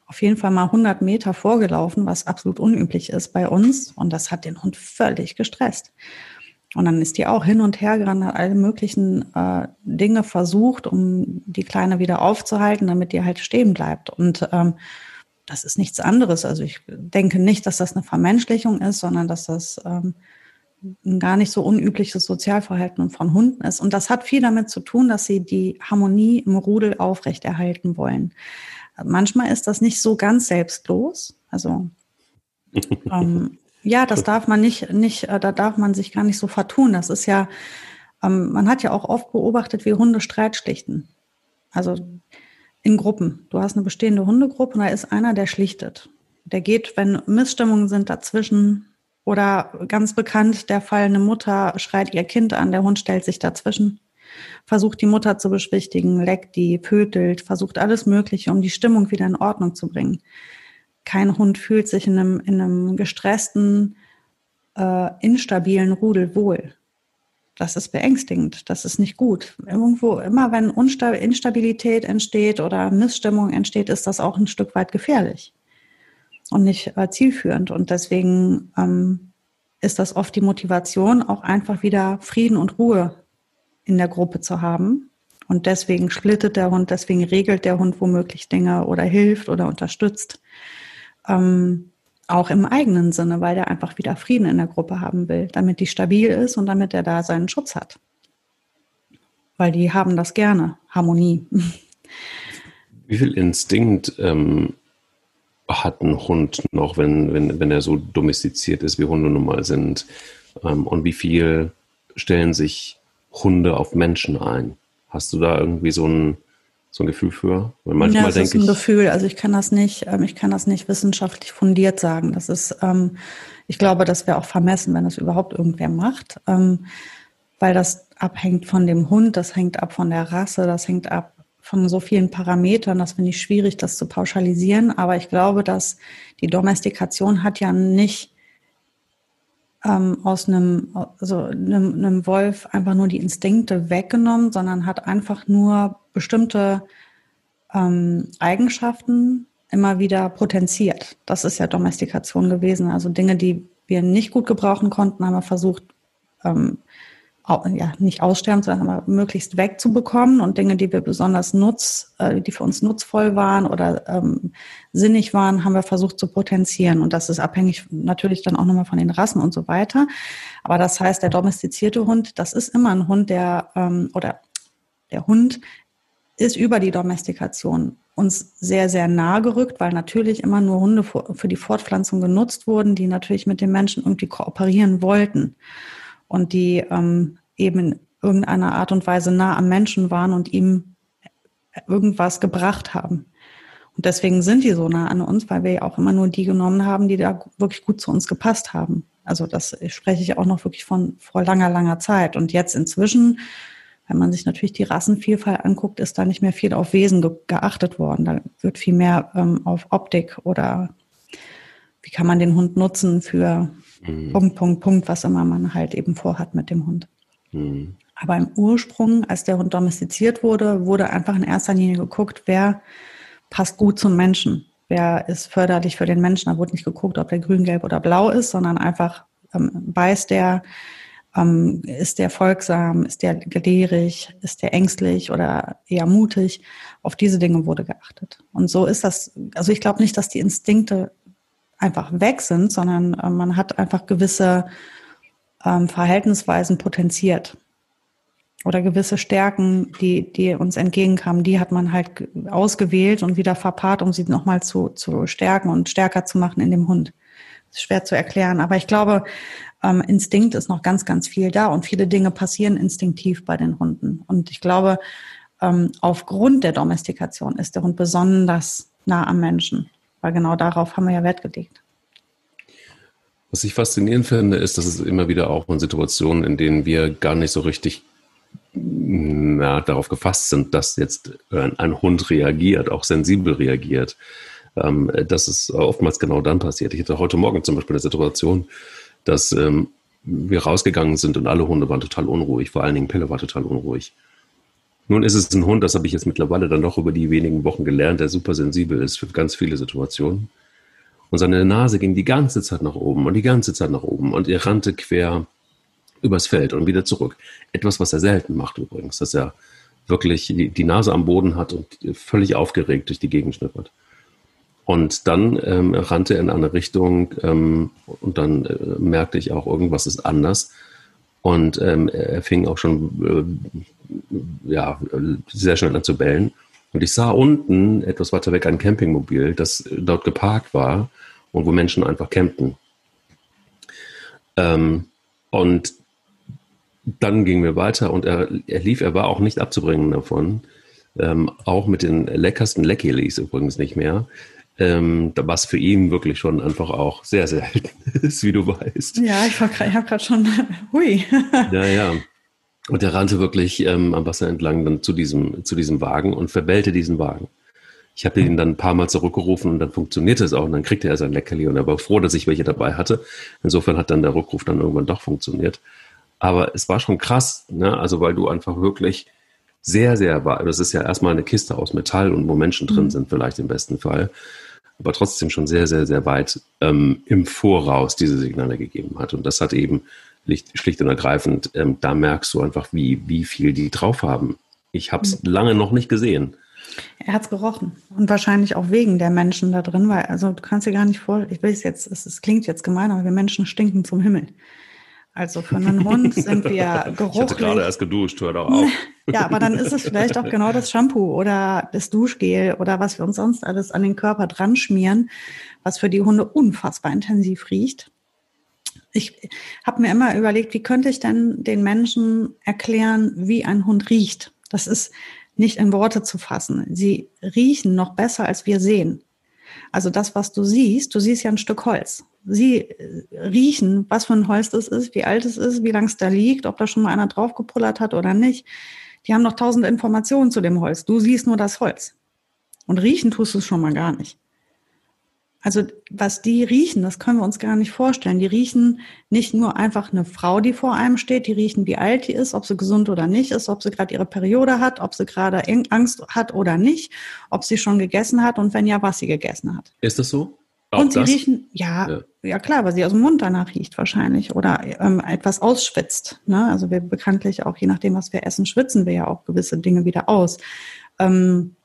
auf jeden Fall mal 100 Meter vorgelaufen, was absolut unüblich ist bei uns. Und das hat den Hund völlig gestresst. Und dann ist die auch hin und her gerannt, hat alle möglichen äh, Dinge versucht, um die Kleine wieder aufzuhalten, damit die halt stehen bleibt. Und ähm, das ist nichts anderes. Also ich denke nicht, dass das eine Vermenschlichung ist, sondern dass das ähm, ein gar nicht so unübliches Sozialverhalten von Hunden ist. Und das hat viel damit zu tun, dass sie die Harmonie im Rudel aufrechterhalten wollen. Manchmal ist das nicht so ganz selbstlos. Also ähm, ja, das darf man nicht, nicht, äh, da darf man sich gar nicht so vertun. Das ist ja, ähm, man hat ja auch oft beobachtet, wie Hunde Streit schlichten. Also in Gruppen. Du hast eine bestehende Hundegruppe und da ist einer, der schlichtet. Der geht, wenn Missstimmungen sind dazwischen oder ganz bekannt der Fall, eine Mutter schreit ihr Kind an, der Hund stellt sich dazwischen, versucht die Mutter zu beschwichtigen, leckt die, pötelt, versucht alles Mögliche, um die Stimmung wieder in Ordnung zu bringen. Kein Hund fühlt sich in einem, in einem gestressten, äh, instabilen Rudel wohl das ist beängstigend, das ist nicht gut. Irgendwo, immer wenn Instabilität entsteht oder Missstimmung entsteht, ist das auch ein Stück weit gefährlich und nicht äh, zielführend. Und deswegen ähm, ist das oft die Motivation, auch einfach wieder Frieden und Ruhe in der Gruppe zu haben. Und deswegen splittet der Hund, deswegen regelt der Hund womöglich Dinge oder hilft oder unterstützt. Ähm, auch im eigenen Sinne, weil der einfach wieder Frieden in der Gruppe haben will, damit die stabil ist und damit er da seinen Schutz hat. Weil die haben das gerne, Harmonie. Wie viel Instinkt ähm, hat ein Hund noch, wenn, wenn, wenn er so domestiziert ist, wie Hunde nun mal sind? Ähm, und wie viel stellen sich Hunde auf Menschen ein? Hast du da irgendwie so ein, so ein Gefühl für? Weil manchmal ja, das denke ist ein Gefühl. Also ich kann das nicht, ähm, ich kann das nicht wissenschaftlich fundiert sagen. Das ist, ähm, ich glaube, das wäre auch vermessen, wenn das überhaupt irgendwer macht, ähm, weil das abhängt von dem Hund, das hängt ab von der Rasse, das hängt ab von so vielen Parametern. Das finde ich schwierig, das zu pauschalisieren. Aber ich glaube, dass die Domestikation hat ja nicht ähm, aus einem, also einem, einem Wolf einfach nur die Instinkte weggenommen, sondern hat einfach nur bestimmte ähm, Eigenschaften immer wieder potenziert. Das ist ja Domestikation gewesen. Also Dinge, die wir nicht gut gebrauchen konnten, haben wir versucht, ähm, ja, nicht aussterben, sondern möglichst wegzubekommen und Dinge, die wir besonders nutz, äh, die für uns nutzvoll waren oder ähm, sinnig waren, haben wir versucht zu potenzieren. Und das ist abhängig natürlich dann auch nochmal von den Rassen und so weiter. Aber das heißt, der domestizierte Hund, das ist immer ein Hund, der ähm, oder der Hund ist über die Domestikation uns sehr, sehr nahe gerückt, weil natürlich immer nur Hunde für die Fortpflanzung genutzt wurden, die natürlich mit den Menschen irgendwie kooperieren wollten und die ähm, eben in irgendeiner Art und Weise nah am Menschen waren und ihm irgendwas gebracht haben. Und deswegen sind die so nah an uns, weil wir ja auch immer nur die genommen haben, die da wirklich gut zu uns gepasst haben. Also das spreche ich auch noch wirklich von vor langer, langer Zeit. Und jetzt inzwischen, wenn man sich natürlich die Rassenvielfalt anguckt, ist da nicht mehr viel auf Wesen ge geachtet worden. Da wird viel mehr ähm, auf Optik oder wie kann man den Hund nutzen für Mhm. Punkt, Punkt, Punkt, was immer man halt eben vorhat mit dem Hund. Mhm. Aber im Ursprung, als der Hund domestiziert wurde, wurde einfach in erster Linie geguckt, wer passt gut zum Menschen. Wer ist förderlich für den Menschen? Da wurde nicht geguckt, ob der grün, gelb oder blau ist, sondern einfach ähm, beißt der, Ähm, ist der folgsam? Ist der gelehrig? Ist der ängstlich oder eher mutig? Auf diese Dinge wurde geachtet. Und so ist das, also ich glaube nicht, dass die Instinkte einfach weg sind, sondern äh, man hat einfach gewisse ähm, Verhaltensweisen potenziert oder gewisse Stärken, die, die uns entgegenkamen, die hat man halt ausgewählt und wieder verpaart, um sie nochmal zu, zu stärken und stärker zu machen in dem Hund. Das ist schwer zu erklären, aber ich glaube, ähm, Instinkt ist noch ganz, ganz viel da und viele Dinge passieren instinktiv bei den Hunden. Und ich glaube, ähm, aufgrund der Domestikation ist der Hund besonders nah am Menschen, weil genau darauf haben wir ja Wert gelegt. Was ich faszinierend finde, ist, dass es immer wieder auch in Situationen, in denen wir gar nicht so richtig na, darauf gefasst sind, dass jetzt ein, ein Hund reagiert, auch sensibel reagiert, ähm, dass es oftmals genau dann passiert. Ich hatte heute Morgen zum Beispiel eine Situation, dass ähm, wir rausgegangen sind und alle Hunde waren total unruhig, vor allen Dingen Pelle war total unruhig. Nun ist es ein Hund, das habe ich jetzt mittlerweile dann doch über die wenigen Wochen gelernt, der super sensibel ist für ganz viele Situationen. Und seine Nase ging die ganze Zeit nach oben und die ganze Zeit nach oben und er rannte quer übers Feld und wieder zurück. Etwas, was er selten macht übrigens, dass er wirklich die, Nase am Boden hat und völlig aufgeregt durch die Gegend schnippert. Und dann ähm, rannte er in eine Richtung ähm, und dann äh, merkte ich auch, irgendwas ist anders. Und ähm, er fing auch schon äh, ja, sehr schnell an zu bellen. Und ich sah unten etwas weiter weg ein Campingmobil, das dort geparkt war und wo Menschen einfach campten. Ähm, und dann gingen wir weiter und er, er lief, er war auch nicht abzubringen davon. Ähm, auch mit den leckersten Leckilis übrigens nicht mehr. Ähm, was für ihn wirklich schon einfach auch sehr selten ist, wie du weißt. Ja, ich, ich habe gerade schon, hui. ja, ja. Und er rannte wirklich ähm, am Wasser entlang dann zu diesem, zu diesem Wagen und verbellte diesen Wagen. Ich habe ihn dann ein paar Mal zurückgerufen und dann funktionierte es auch und dann kriegte er sein Leckerli und er war froh, dass ich welche dabei hatte. Insofern hat dann der Rückruf dann irgendwann doch funktioniert. Aber es war schon krass, ne? also weil du einfach wirklich sehr, sehr war. Das ist ja erstmal eine Kiste aus Metall und wo Menschen drin mhm. sind, vielleicht im besten Fall. Aber trotzdem schon sehr, sehr, sehr weit ähm, im Voraus diese Signale gegeben hat. Und das hat eben schlicht und ergreifend, ähm, da merkst du einfach, wie, wie viel die drauf haben. Ich habe es mhm. lange noch nicht gesehen. Er hat es gerochen. Und wahrscheinlich auch wegen der Menschen da drin, weil, also du kannst dir gar nicht vorstellen, ich will es jetzt, es, es klingt jetzt gemein, aber wir Menschen stinken zum Himmel. Also für einen Hund sind wir geruchlich. Ich hatte gerade erst geduscht, hör doch auf. ja, aber dann ist es vielleicht auch genau das Shampoo oder das Duschgel oder was wir uns sonst alles an den Körper dran schmieren, was für die Hunde unfassbar intensiv riecht. Ich habe mir immer überlegt, wie könnte ich denn den Menschen erklären, wie ein Hund riecht? Das ist nicht in Worte zu fassen. Sie riechen noch besser, als wir sehen. Also das, was du siehst, du siehst ja ein Stück Holz sie äh, riechen, was für ein Holz das ist, wie alt es ist, wie lang es da liegt, ob da schon mal einer draufgepullert hat oder nicht. Die haben noch tausend Informationen zu dem Holz. Du siehst nur das Holz. Und riechen tust du es schon mal gar nicht. Also was die riechen, das können wir uns gar nicht vorstellen. Die riechen nicht nur einfach eine Frau, die vor einem steht, die riechen, wie alt die ist, ob sie gesund oder nicht ist, ob sie gerade ihre Periode hat, ob sie gerade Angst hat oder nicht, ob sie schon gegessen hat und wenn ja, was sie gegessen hat. Ist das so? Auch und sie das? riechen, ja, ja, ja, klar, weil sie aus dem Mund danach riecht wahrscheinlich oder ähm, etwas ausschwitzt. Ne? Also wir bekanntlich auch, je nachdem, was wir essen, schwitzen wir ja auch gewisse Dinge wieder aus. Ähm,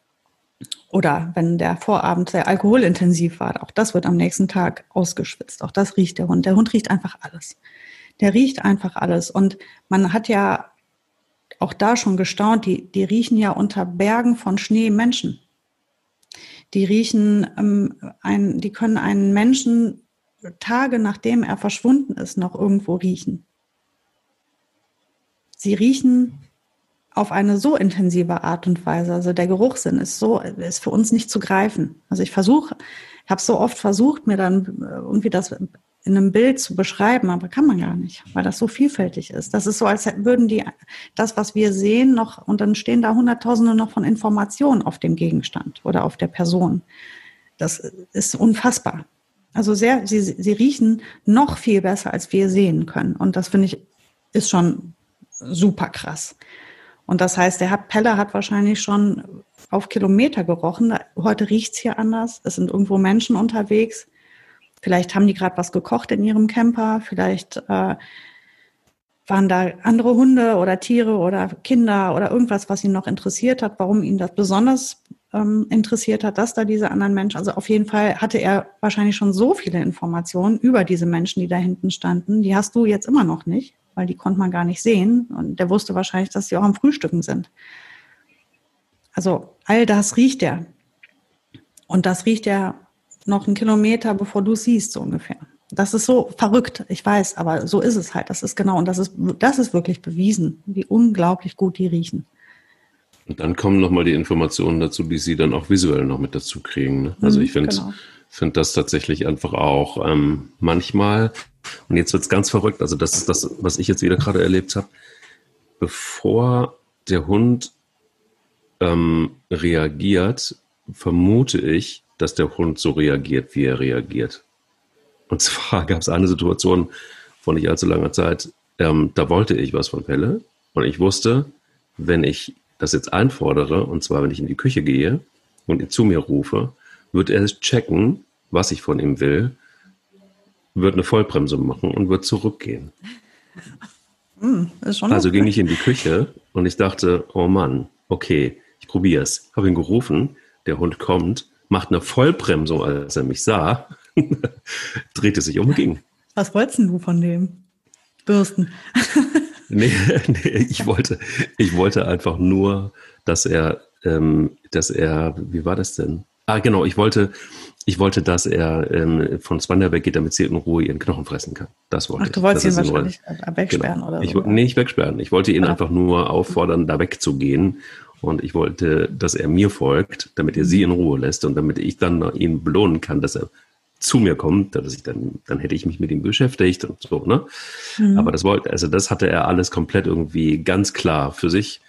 oder wenn der Vorabend sehr alkoholintensiv war, auch das wird am nächsten Tag ausgeschwitzt. Auch das riecht der Hund. Der Hund riecht einfach alles. Der riecht einfach alles. Und man hat ja auch da schon gestaunt, die, die riechen ja unter Bergen von Schnee Menschen. Die riechen, ähm, ein, die können einen Menschen Tage nachdem er verschwunden ist, noch irgendwo riechen. Sie riechen auf eine so intensive Art und Weise. Also der Geruchssinn ist so, ist für uns nicht zu greifen. Also ich versuche, ich habe so oft versucht, mir dann irgendwie das in einem Bild zu beschreiben, aber kann man gar nicht, weil das so vielfältig ist. Das ist so, als würden die das, was wir sehen, noch, und dann stehen da Hunderttausende noch von Informationen auf dem Gegenstand oder auf der Person. Das ist unfassbar. Also sehr, sie, sie riechen noch viel besser, als wir sehen können. Und das finde ich, ist schon super krass. Und das heißt, der hat, Pelle hat wahrscheinlich schon auf Kilometer gerochen. Heute riecht's hier anders. Es sind irgendwo Menschen unterwegs. Vielleicht haben die gerade was gekocht in ihrem Camper. Vielleicht äh, waren da andere Hunde oder Tiere oder Kinder oder irgendwas, was ihn noch interessiert hat, warum ihn das besonders ähm, interessiert hat, dass da diese anderen Menschen, also auf jeden Fall hatte er wahrscheinlich schon so viele Informationen über diese Menschen, die da hinten standen. Die hast du jetzt immer noch nicht, weil die konnte man gar nicht sehen. Und der wusste wahrscheinlich, dass sie auch am Frühstücken sind. Also all das riecht er. Und das riecht er noch einen Kilometer, bevor du es siehst, so ungefähr. Das ist so verrückt, ich weiß, aber so ist es halt. Das ist genau, und das ist, das ist wirklich bewiesen, wie unglaublich gut die riechen. Und dann kommen nochmal die Informationen dazu, die sie dann auch visuell noch mit dazu kriegen. Ne? Also mhm, ich finde genau. Find das tatsächlich einfach auch ähm, manchmal, und jetzt wird's ganz verrückt, also das ist das, was ich jetzt wieder gerade erlebt habe, bevor der Hund ähm, reagiert, vermute ich, dass der Hund so reagiert, wie er reagiert. Und zwar gab es eine Situation vor nicht allzu langer Zeit, ähm, da wollte ich was von Pelle und ich wusste, wenn ich das jetzt einfordere, und zwar wenn ich in die Küche gehe und ihn zu mir rufe, wird er checken, was ich von ihm will, wird eine Vollbremse machen und wird zurückgehen. Hm, also ging ich in die Küche und ich dachte, oh Mann, okay, ich probiere es. Habe ihn gerufen, der Hund kommt, macht eine Vollbremsung, als er mich sah, drehte sich um und ging. Was wolltest du von dem? Bürsten. nee, nee, ich wollte, ich wollte einfach nur, dass er, ähm, dass er, wie war das denn? Ah, genau, ich wollte, ich wollte, dass er ähm, von Swander weggeht, damit sie in Ruhe ihren Knochen fressen kann. Das wollte Ach, du wolltest ihn wahrscheinlich nur, wegsperren genau. oder so? Ich, nee, nicht wegsperren. Ich wollte ihn ja. einfach nur auffordern, da wegzugehen. Und ich wollte, dass er mir folgt, damit er sie in Ruhe lässt und damit ich dann ihn belohnen kann, dass er zu mir kommt, dass ich dann, dann hätte ich mich mit ihm beschäftigt und so, ne? Mhm. Aber das wollte, also das hatte er alles komplett irgendwie ganz klar für sich,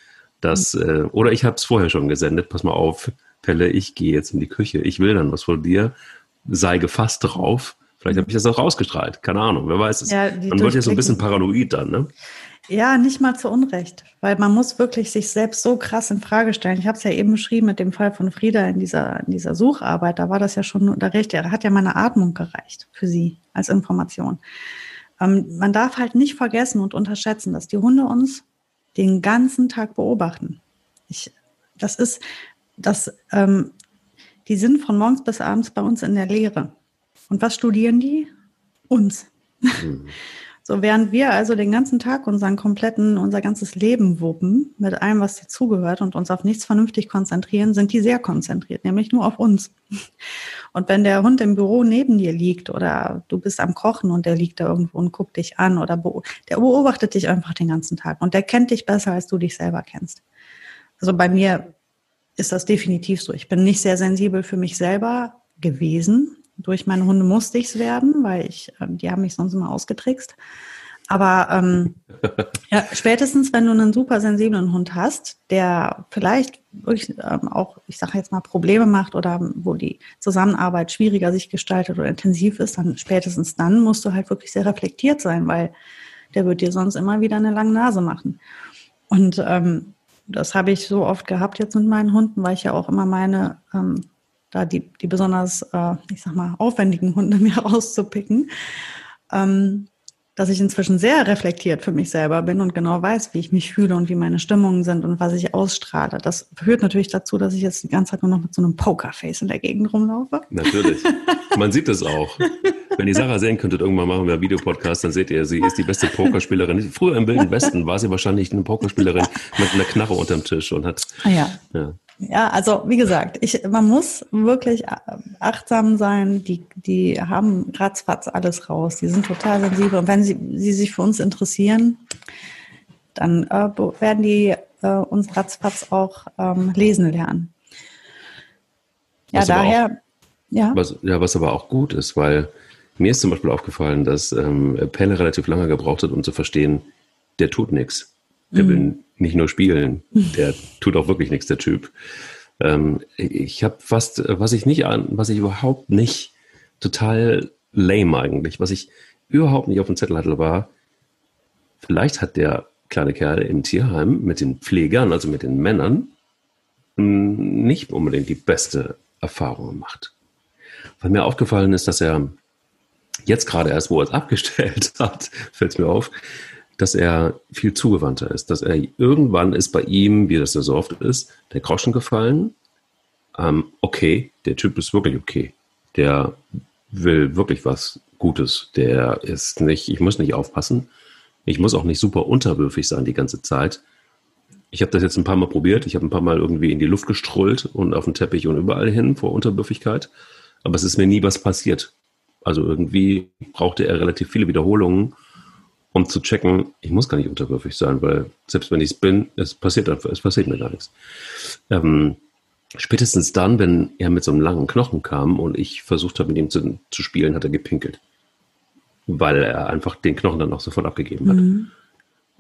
dass, mhm. äh, oder ich habe es vorher schon gesendet, pass mal auf, Pelle, ich gehe jetzt in die Küche, ich will dann was von dir, sei gefasst drauf. Vielleicht habe ich das auch rausgestrahlt, keine Ahnung, wer weiß es. Ja, Man wird ja so ein bisschen paranoid dann, ne? Ja, nicht mal zu Unrecht, weil man muss wirklich sich selbst so krass in Frage stellen. Ich habe es ja eben beschrieben mit dem Fall von Frieda in dieser, in dieser Sucharbeit. Da war das ja schon da recht. Er hat ja meine Atmung gereicht für sie als Information. Ähm, man darf halt nicht vergessen und unterschätzen, dass die Hunde uns den ganzen Tag beobachten. Ich, das ist, das, ähm, die sind von morgens bis abends bei uns in der Lehre. Und was studieren die? Uns. Mhm. So, während wir also den ganzen Tag unseren kompletten, unser ganzes Leben wuppen, mit allem, was dazugehört und uns auf nichts vernünftig konzentrieren, sind die sehr konzentriert, nämlich nur auf uns. Und wenn der Hund im Büro neben dir liegt oder du bist am Kochen und der liegt da irgendwo und guckt dich an oder be der beobachtet dich einfach den ganzen Tag und der kennt dich besser, als du dich selber kennst. Also bei mir ist das definitiv so. Ich bin nicht sehr sensibel für mich selber gewesen, durch meine Hunde musste ich es werden, weil ich, ähm, die haben mich sonst immer ausgetrickst. Aber ähm, ja, spätestens, wenn du einen super sensiblen Hund hast, der vielleicht wirklich ähm, auch, ich sage jetzt mal, Probleme macht oder wo die Zusammenarbeit schwieriger sich gestaltet oder intensiv ist, dann spätestens dann musst du halt wirklich sehr reflektiert sein, weil der wird dir sonst immer wieder eine lange Nase machen. Und ähm, das habe ich so oft gehabt jetzt mit meinen Hunden, weil ich ja auch immer meine ähm, da die, die besonders, äh, ich sag mal, aufwendigen Hunde mir rauszupicken, ähm, dass ich inzwischen sehr reflektiert für mich selber bin und genau weiß, wie ich mich fühle und wie meine Stimmungen sind und was ich ausstrahle. Das führt natürlich dazu, dass ich jetzt die ganze Zeit nur noch mit so einem Pokerface in der Gegend rumlaufe. Natürlich. Man sieht es auch. Wenn ihr Sarah sehen könntet, irgendwann machen wir einen Videopodcast, dann seht ihr, sie ist die beste Pokerspielerin. Früher im Wilden Westen war sie wahrscheinlich eine Pokerspielerin mit einer Knarre unterm Tisch und hat. Ah ja. ja. Ja, also wie gesagt, ich, man muss wirklich achtsam sein. Die, die haben ratzfatz alles raus. Die sind total sensibel. Und wenn sie, sie sich für uns interessieren, dann äh, werden die äh, uns ratzfatz auch ähm, lesen lernen. Ja, was daher. Auch, ja. Was, ja, was aber auch gut ist, weil mir ist zum Beispiel aufgefallen, dass ähm, Pelle relativ lange gebraucht hat, um zu verstehen, der tut nichts. Der mhm. will nicht nur spielen, der tut auch wirklich nichts, der Typ. Ähm, ich habe fast, was ich nicht an, was ich überhaupt nicht total lame eigentlich, was ich überhaupt nicht auf dem Zettel hatte, war, vielleicht hat der kleine Kerl im Tierheim mit den Pflegern, also mit den Männern, nicht unbedingt die beste Erfahrung gemacht. Weil mir aufgefallen ist, dass er jetzt gerade erst, wo er es abgestellt hat, fällt es mir auf, dass er viel zugewandter ist, dass er irgendwann ist bei ihm, wie das ja so oft ist, der Groschen gefallen. Ähm, okay, der Typ ist wirklich okay. Der will wirklich was Gutes. Der ist nicht, ich muss nicht aufpassen. Ich muss auch nicht super unterwürfig sein die ganze Zeit. Ich habe das jetzt ein paar Mal probiert. Ich habe ein paar Mal irgendwie in die Luft gestrollt und auf den Teppich und überall hin vor Unterwürfigkeit. Aber es ist mir nie was passiert. Also irgendwie brauchte er relativ viele Wiederholungen, um zu checken, ich muss gar nicht unterwürfig sein, weil selbst wenn ich es bin, es passiert einfach, es passiert mir gar nichts. Ähm, spätestens dann, wenn er mit so einem langen Knochen kam und ich versucht habe, mit ihm zu, zu spielen, hat er gepinkelt. Weil er einfach den Knochen dann auch sofort abgegeben hat. Mhm.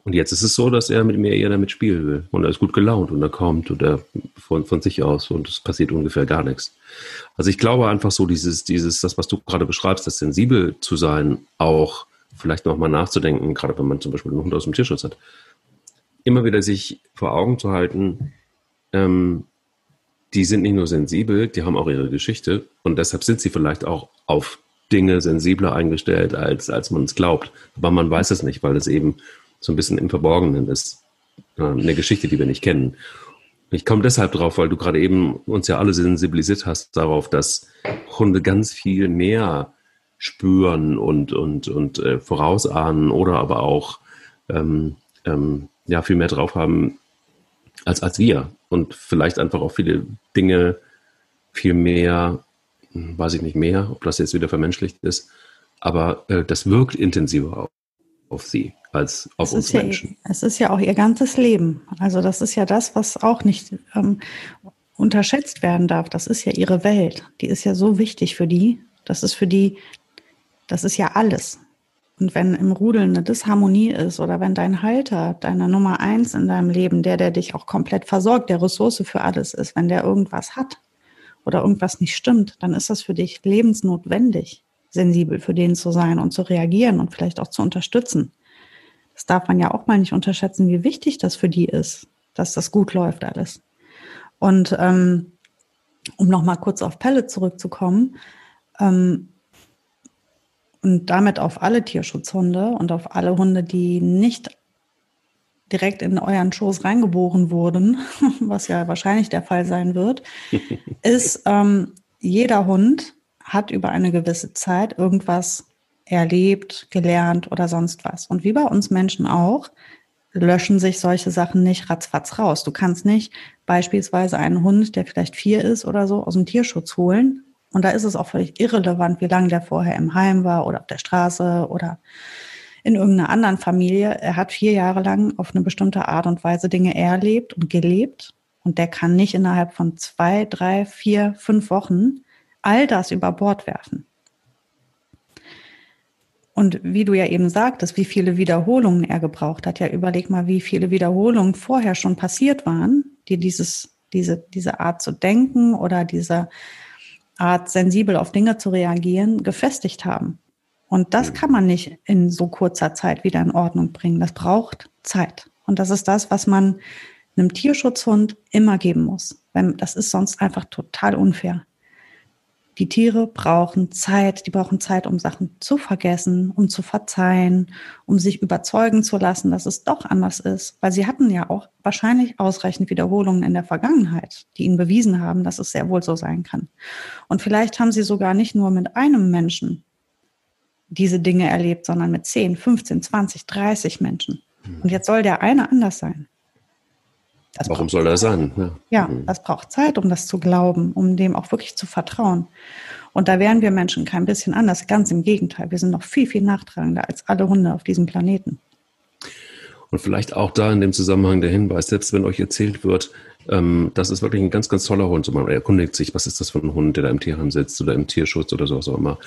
Und jetzt ist es so, dass er mit mir eher damit spielen will. Und er ist gut gelaunt und er kommt und er von, von sich aus und es passiert ungefähr gar nichts. Also ich glaube einfach so, dieses, dieses, das, was du gerade beschreibst, das sensibel zu sein, auch vielleicht nochmal nachzudenken, gerade wenn man zum Beispiel einen Hund aus dem Tierschutz hat, immer wieder sich vor Augen zu halten, ähm, die sind nicht nur sensibel, die haben auch ihre Geschichte und deshalb sind sie vielleicht auch auf Dinge sensibler eingestellt, als, als man es glaubt. Aber man weiß es nicht, weil es eben so ein bisschen im Verborgenen ist. Äh, eine Geschichte, die wir nicht kennen. Ich komme deshalb drauf, weil du gerade eben uns ja alle sensibilisiert hast darauf, dass Hunde ganz viel mehr spüren und, und, und äh, vorausahnen oder aber auch ähm, ähm, ja, viel mehr drauf haben als, als wir. Und vielleicht einfach auch viele Dinge viel mehr, hm, weiß ich nicht mehr, ob das jetzt wieder vermenschlicht ist, aber äh, das wirkt intensiver auf, auf sie als auf es uns Menschen. Ja, es ist ja auch ihr ganzes Leben. Also das ist ja das, was auch nicht ähm, unterschätzt werden darf. Das ist ja ihre Welt. Die ist ja so wichtig für die. Das ist für die, das ist ja alles. Und wenn im Rudel eine Disharmonie ist oder wenn dein Halter, deine Nummer eins in deinem Leben, der, der dich auch komplett versorgt, der Ressource für alles ist, wenn der irgendwas hat oder irgendwas nicht stimmt, dann ist das für dich lebensnotwendig, sensibel für den zu sein und zu reagieren und vielleicht auch zu unterstützen. Das darf man ja auch mal nicht unterschätzen, wie wichtig das für die ist, dass das gut läuft alles. Und ähm, um nochmal kurz auf Pelle zurückzukommen, ähm, und damit auf alle Tierschutzhunde und auf alle Hunde, die nicht direkt in euren Schoß reingeboren wurden, was ja wahrscheinlich der Fall sein wird, ist, ähm, jeder Hund hat über eine gewisse Zeit irgendwas erlebt, gelernt oder sonst was. Und wie bei uns Menschen auch, löschen sich solche Sachen nicht ratzfatz raus. Du kannst nicht beispielsweise einen Hund, der vielleicht vier ist oder so, aus dem Tierschutz holen. Und da ist es auch völlig irrelevant, wie lange der vorher im Heim war oder auf der Straße oder in irgendeiner anderen Familie. Er hat vier Jahre lang auf eine bestimmte Art und Weise Dinge erlebt und gelebt. Und der kann nicht innerhalb von zwei, drei, vier, fünf Wochen all das über Bord werfen. Und wie du ja eben sagtest, wie viele Wiederholungen er gebraucht hat, ja, überleg mal, wie viele Wiederholungen vorher schon passiert waren, die dieses, diese, diese Art zu denken oder diese Art, sensibel auf Dinge zu reagieren, gefestigt haben. Und das kann man nicht in so kurzer Zeit wieder in Ordnung bringen. Das braucht Zeit. Und das ist das, was man einem Tierschutzhund immer geben muss. Das ist sonst einfach total unfair. Die Tiere brauchen Zeit, die brauchen Zeit, um Sachen zu vergessen, um zu verzeihen, um sich überzeugen zu lassen, dass es doch anders ist. Weil sie hatten ja auch wahrscheinlich ausreichend Wiederholungen in der Vergangenheit, die ihnen bewiesen haben, dass es sehr wohl so sein kann. Und vielleicht haben sie sogar nicht nur mit einem Menschen diese Dinge erlebt, sondern mit 10, 15, 20, 30 Menschen. Und jetzt soll der eine anders sein. Das Warum soll das sein? Ja. ja, mhm. das braucht Zeit, um das zu glauben, um dem auch wirklich zu vertrauen. Und da wären wir Menschen kein bisschen anders. Ganz im Gegenteil. Wir sind noch viel, viel nachtragender als alle Hunde auf diesem Planeten. Und vielleicht auch da in dem Zusammenhang der Hinweis, selbst wenn euch erzählt wird, ähm, das ist wirklich ein ganz, ganz toller Hund. So, man erkundigt sich, was ist das für ein Hund, der da im Tierheim sitzt oder im Tierschutz oder so was auch immer.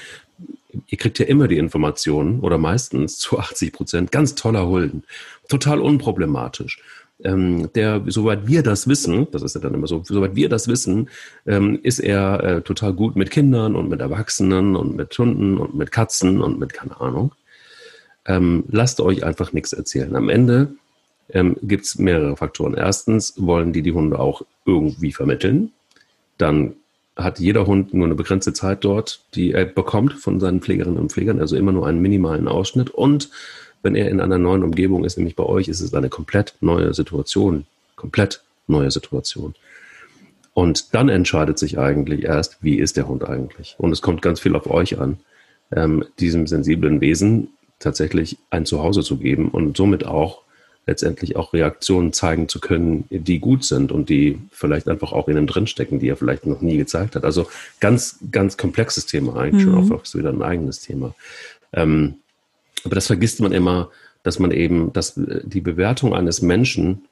Ihr kriegt ja immer die Informationen oder meistens zu 80 Prozent ganz toller Hund. Total unproblematisch ähm, der, soweit wir das wissen, das ist ja dann immer so, soweit wir das wissen, ähm, ist er äh, total gut mit Kindern und mit Erwachsenen und mit Hunden und mit Katzen und mit keine Ahnung. Ähm, lasst euch einfach nichts erzählen. Am Ende ähm, gibt es mehrere Faktoren. Erstens wollen die die Hunde auch irgendwie vermitteln. Dann hat jeder Hund nur eine begrenzte Zeit dort, die er bekommt von seinen Pflegerinnen und Pflegern, also immer nur einen minimalen Ausschnitt. Und wenn er in einer neuen Umgebung ist, nämlich bei euch, ist es eine komplett neue Situation. Komplett neue Situation. Und dann entscheidet sich eigentlich erst, wie ist der Hund eigentlich. Und es kommt ganz viel auf euch an, ähm, diesem sensiblen Wesen tatsächlich ein Zuhause zu geben und somit auch letztendlich auch Reaktionen zeigen zu können, die gut sind und die vielleicht einfach auch in ihm drinstecken, die er vielleicht noch nie gezeigt hat. Also ganz, ganz komplexes Thema eigentlich, mhm. schon auch wieder ein eigenes Thema. Ähm, aber das vergisst man immer, dass man eben, dass die Bewertung eines Menschen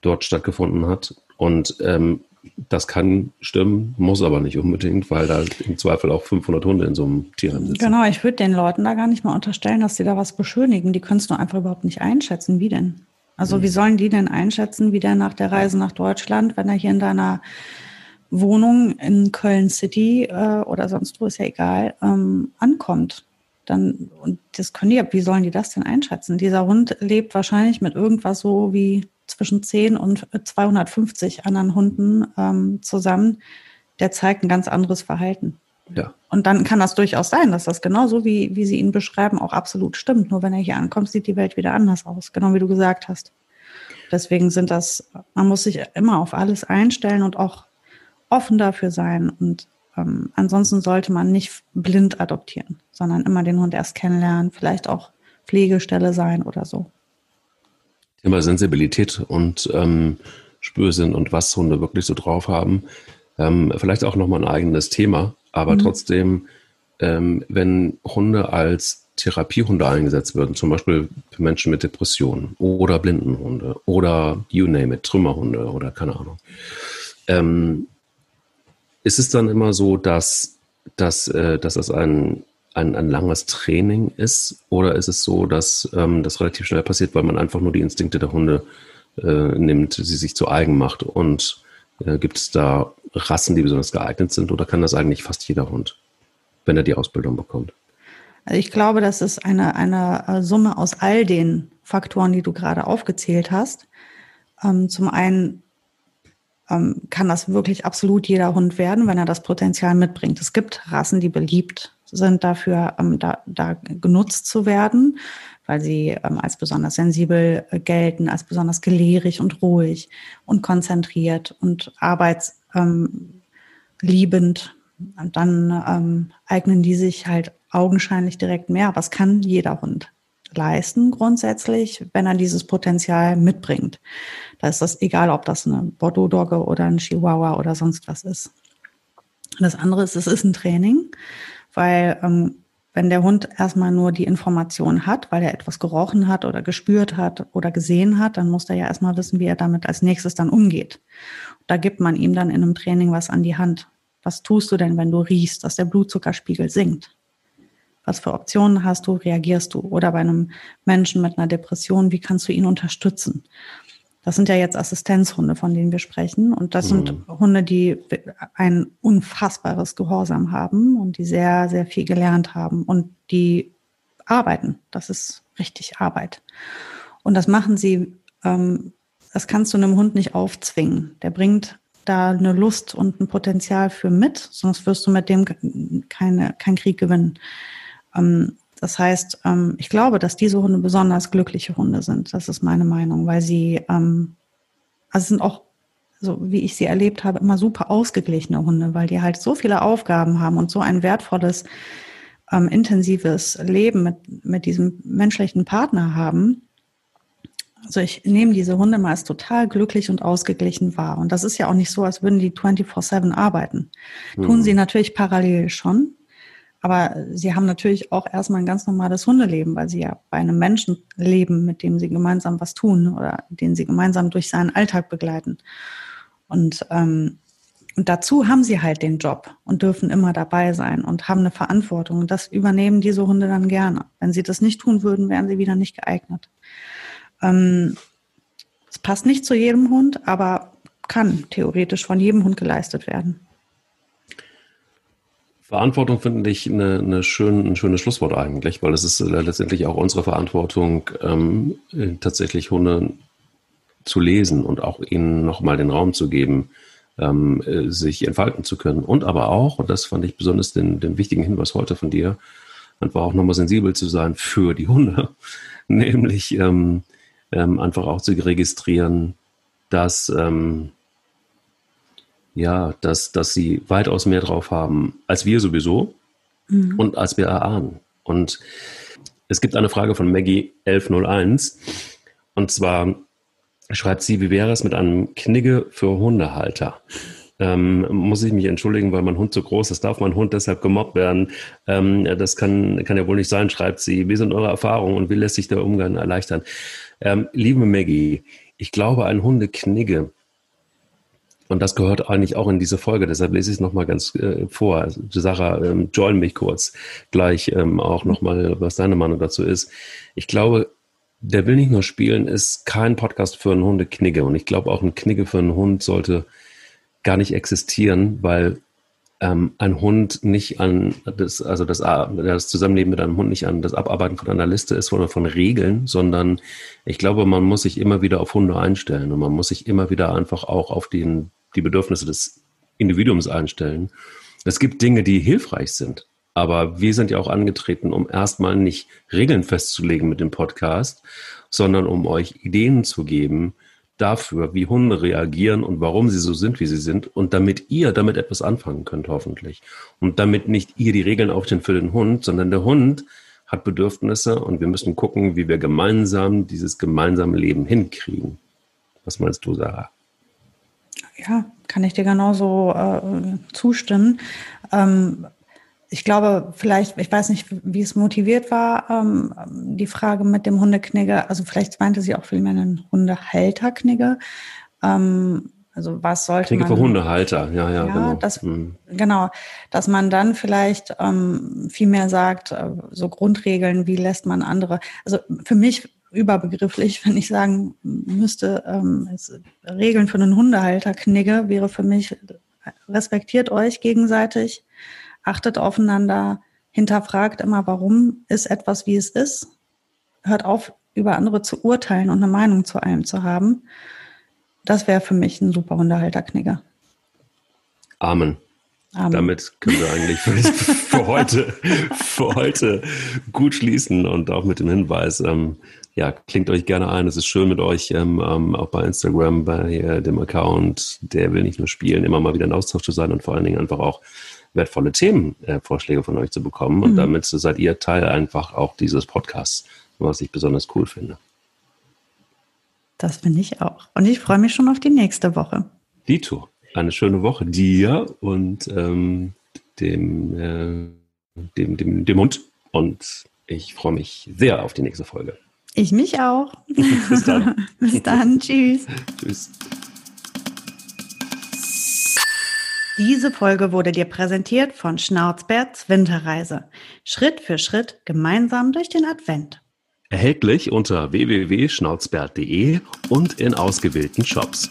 dort stattgefunden hat und ähm, das kann stimmen, muss aber nicht unbedingt, weil da im Zweifel auch 500 Hunde in so einem Tierheim sitzen. Genau, ich würde den Leuten da gar nicht mal unterstellen, dass sie da was beschönigen. Die können es nur einfach überhaupt nicht einschätzen. Wie denn? Also wie sollen die denn einschätzen, wie der nach der Reise nach Deutschland, wenn er hier in deiner Wohnung in Köln City äh, oder sonst wo, ist ja egal, ähm, ankommt? Dann, und das können die, wie sollen die das denn einschätzen? Dieser Hund lebt wahrscheinlich mit irgendwas so wie zwischen 10 und 250 anderen Hunden ähm, zusammen. Der zeigt ein ganz anderes Verhalten. Ja. Und dann kann das durchaus sein, dass das genauso wie, wie Sie ihn beschreiben auch absolut stimmt. Nur wenn er hier ankommt, sieht die Welt wieder anders aus. Genau wie du gesagt hast. Deswegen sind das, man muss sich immer auf alles einstellen und auch offen dafür sein. Und ähm, ansonsten sollte man nicht blind adoptieren, sondern immer den Hund erst kennenlernen, vielleicht auch Pflegestelle sein oder so. Thema Sensibilität und ähm, Spürsinn und was Hunde wirklich so drauf haben. Ähm, vielleicht auch nochmal ein eigenes Thema, aber mhm. trotzdem, ähm, wenn Hunde als Therapiehunde eingesetzt würden, zum Beispiel für Menschen mit Depressionen oder Blindenhunde oder you name it, Trümmerhunde oder keine Ahnung, ähm, ist es dann immer so, dass, dass, äh, dass das ein, ein, ein langes Training ist oder ist es so, dass ähm, das relativ schnell passiert, weil man einfach nur die Instinkte der Hunde äh, nimmt, sie sich zu eigen macht und äh, gibt es da Rassen, die besonders geeignet sind oder kann das eigentlich fast jeder Hund, wenn er die Ausbildung bekommt? Also ich glaube, das ist eine, eine äh, Summe aus all den Faktoren, die du gerade aufgezählt hast. Ähm, zum einen ähm, kann das wirklich absolut jeder Hund werden, wenn er das Potenzial mitbringt. Es gibt Rassen, die beliebt sind dafür, ähm, da, da genutzt zu werden weil sie ähm, als besonders sensibel äh, gelten, als besonders gelehrig und ruhig und konzentriert und arbeitsliebend. Und dann ähm, eignen die sich halt augenscheinlich direkt mehr. Aber es kann jeder Hund leisten grundsätzlich, wenn er dieses Potenzial mitbringt. Da ist das egal, ob das eine Bordeaux-Dogge oder ein Chihuahua oder sonst was ist. Das andere ist, es ist ein Training, weil ähm, wenn der Hund erstmal nur die Information hat, weil er etwas gerochen hat oder gespürt hat oder gesehen hat, dann muss er ja erstmal wissen, wie er damit als nächstes dann umgeht. Da gibt man ihm dann in einem Training was an die Hand. Was tust du denn, wenn du riechst, dass der Blutzuckerspiegel sinkt? Was für Optionen hast du? Reagierst du? Oder bei einem Menschen mit einer Depression, wie kannst du ihn unterstützen? Das sind ja jetzt Assistenzhunde, von denen wir sprechen. Und das mhm. sind Hunde, die ein unfassbares Gehorsam haben und die sehr, sehr viel gelernt haben und die arbeiten. Das ist richtig Arbeit. Und das machen sie, ähm, das kannst du einem Hund nicht aufzwingen. Der bringt da eine Lust und ein Potenzial für mit, sonst wirst du mit dem keine, keinen Krieg gewinnen. Ähm, das heißt, ähm, ich glaube, dass diese Hunde besonders glückliche Hunde sind. Das ist meine Meinung, weil sie, ähm, also sind auch, so wie ich sie erlebt habe, immer super ausgeglichene Hunde, weil die halt so viele Aufgaben haben und so ein wertvolles, intensives Leben mit, mit diesem menschlichen Partner haben. Also ich nehme diese Hunde mal als total glücklich und ausgeglichen wahr. Und das ist ja auch nicht so, als würden die 24-7 arbeiten. Tun sie mhm. natürlich parallel schon, aber sie haben natürlich auch erstmal ein ganz normales Hundeleben, weil sie ja bei einem Menschen leben, mit dem sie gemeinsam was tun oder den sie gemeinsam durch seinen Alltag begleiten. Und, ähm, und dazu haben sie halt den Job und dürfen immer dabei sein und haben eine Verantwortung. Und das übernehmen diese Hunde dann gerne. Wenn sie das nicht tun würden, wären sie wieder nicht geeignet. Ähm, es passt nicht zu jedem Hund, aber kann theoretisch von jedem Hund geleistet werden. Verantwortung finde ich eine, eine schön, ein schönes Schlusswort eigentlich, weil es ist äh, letztendlich auch unsere Verantwortung, ähm, äh, tatsächlich Hunde zu lesen und auch ihnen nochmal den Raum zu geben, ähm, äh, sich entfalten zu können. Und aber auch, und das fand ich besonders den, den wichtigen Hinweis heute von dir, einfach auch nochmal sensibel zu sein für die Hunde. nämlich ähm, ähm, einfach auch zu registrieren, dass ähm, ja, dass, dass sie weitaus mehr drauf haben als wir sowieso mhm. und als wir erahnen. Und es gibt eine Frage von Maggie 1101 und zwar schreibt sie, wie wäre es mit einem Knigge für Hundehalter? Ähm, muss ich mich entschuldigen, weil mein Hund so groß ist, darf mein Hund deshalb gemobbt werden? Ähm, das kann, kann ja wohl nicht sein, schreibt sie. Wie sind eure Erfahrungen und wie lässt sich der Umgang erleichtern? Ähm, liebe Maggie, ich glaube, ein Hundeknigge und das gehört eigentlich auch in diese Folge, deshalb lese ich es nochmal ganz äh, vor. Also, Sarah, ähm, join mich kurz gleich ähm, auch nochmal, was deine Meinung dazu ist. Ich glaube, der will nicht nur spielen, ist kein Podcast für einen Hundeknigge. Und ich glaube auch ein Knigge für einen Hund sollte gar nicht existieren, weil ähm, ein Hund nicht an das, also das, das Zusammenleben mit einem Hund nicht an das Abarbeiten von einer Liste ist oder von Regeln, sondern ich glaube, man muss sich immer wieder auf Hunde einstellen und man muss sich immer wieder einfach auch auf den die Bedürfnisse des Individuums einstellen. Es gibt Dinge, die hilfreich sind. Aber wir sind ja auch angetreten, um erstmal nicht Regeln festzulegen mit dem Podcast, sondern um euch Ideen zu geben dafür, wie Hunde reagieren und warum sie so sind, wie sie sind. Und damit ihr damit etwas anfangen könnt, hoffentlich. Und damit nicht ihr die Regeln aufstellen für den Hund, sondern der Hund hat Bedürfnisse und wir müssen gucken, wie wir gemeinsam dieses gemeinsame Leben hinkriegen. Was meinst du, Sarah? Ja, kann ich dir genauso äh, zustimmen. Ähm, ich glaube, vielleicht, ich weiß nicht, wie es motiviert war, ähm, die Frage mit dem Hundeknigge. Also vielleicht meinte sie auch vielmehr einen Hundehalterknigge. Ähm, also was sollte Knigge man... für Hundehalter, ja, ja, ja genau. Das, mhm. Genau, dass man dann vielleicht ähm, viel mehr sagt, äh, so Grundregeln, wie lässt man andere... Also für mich überbegrifflich, wenn ich sagen müsste, ähm, Regeln für einen Hundehalter knigge, wäre für mich, respektiert euch gegenseitig, achtet aufeinander, hinterfragt immer, warum ist etwas, wie es ist, hört auf, über andere zu urteilen und eine Meinung zu allem zu haben. Das wäre für mich ein super Hundehalterknigger. Amen. Amen. Damit können wir eigentlich für, für, heute, für heute gut schließen und auch mit dem Hinweis, ähm, ja, klingt euch gerne ein. Es ist schön mit euch, ähm, ähm, auch bei Instagram, bei äh, dem Account. Der will nicht nur spielen, immer mal wieder in Austausch zu sein und vor allen Dingen einfach auch wertvolle Themenvorschläge äh, von euch zu bekommen. Und mhm. damit seid ihr Teil einfach auch dieses Podcasts, was ich besonders cool finde. Das finde ich auch. Und ich freue mich schon auf die nächste Woche. Dito, eine schöne Woche dir und ähm, dem, äh, dem, dem, dem Hund. Und ich freue mich sehr auf die nächste Folge. Ich mich auch. Bis dann. Bis dann. Tschüss. Tschüss. Diese Folge wurde dir präsentiert von Schnauzbärts Winterreise. Schritt für Schritt gemeinsam durch den Advent. Erhältlich unter www.schnauzbert.de und in ausgewählten Shops.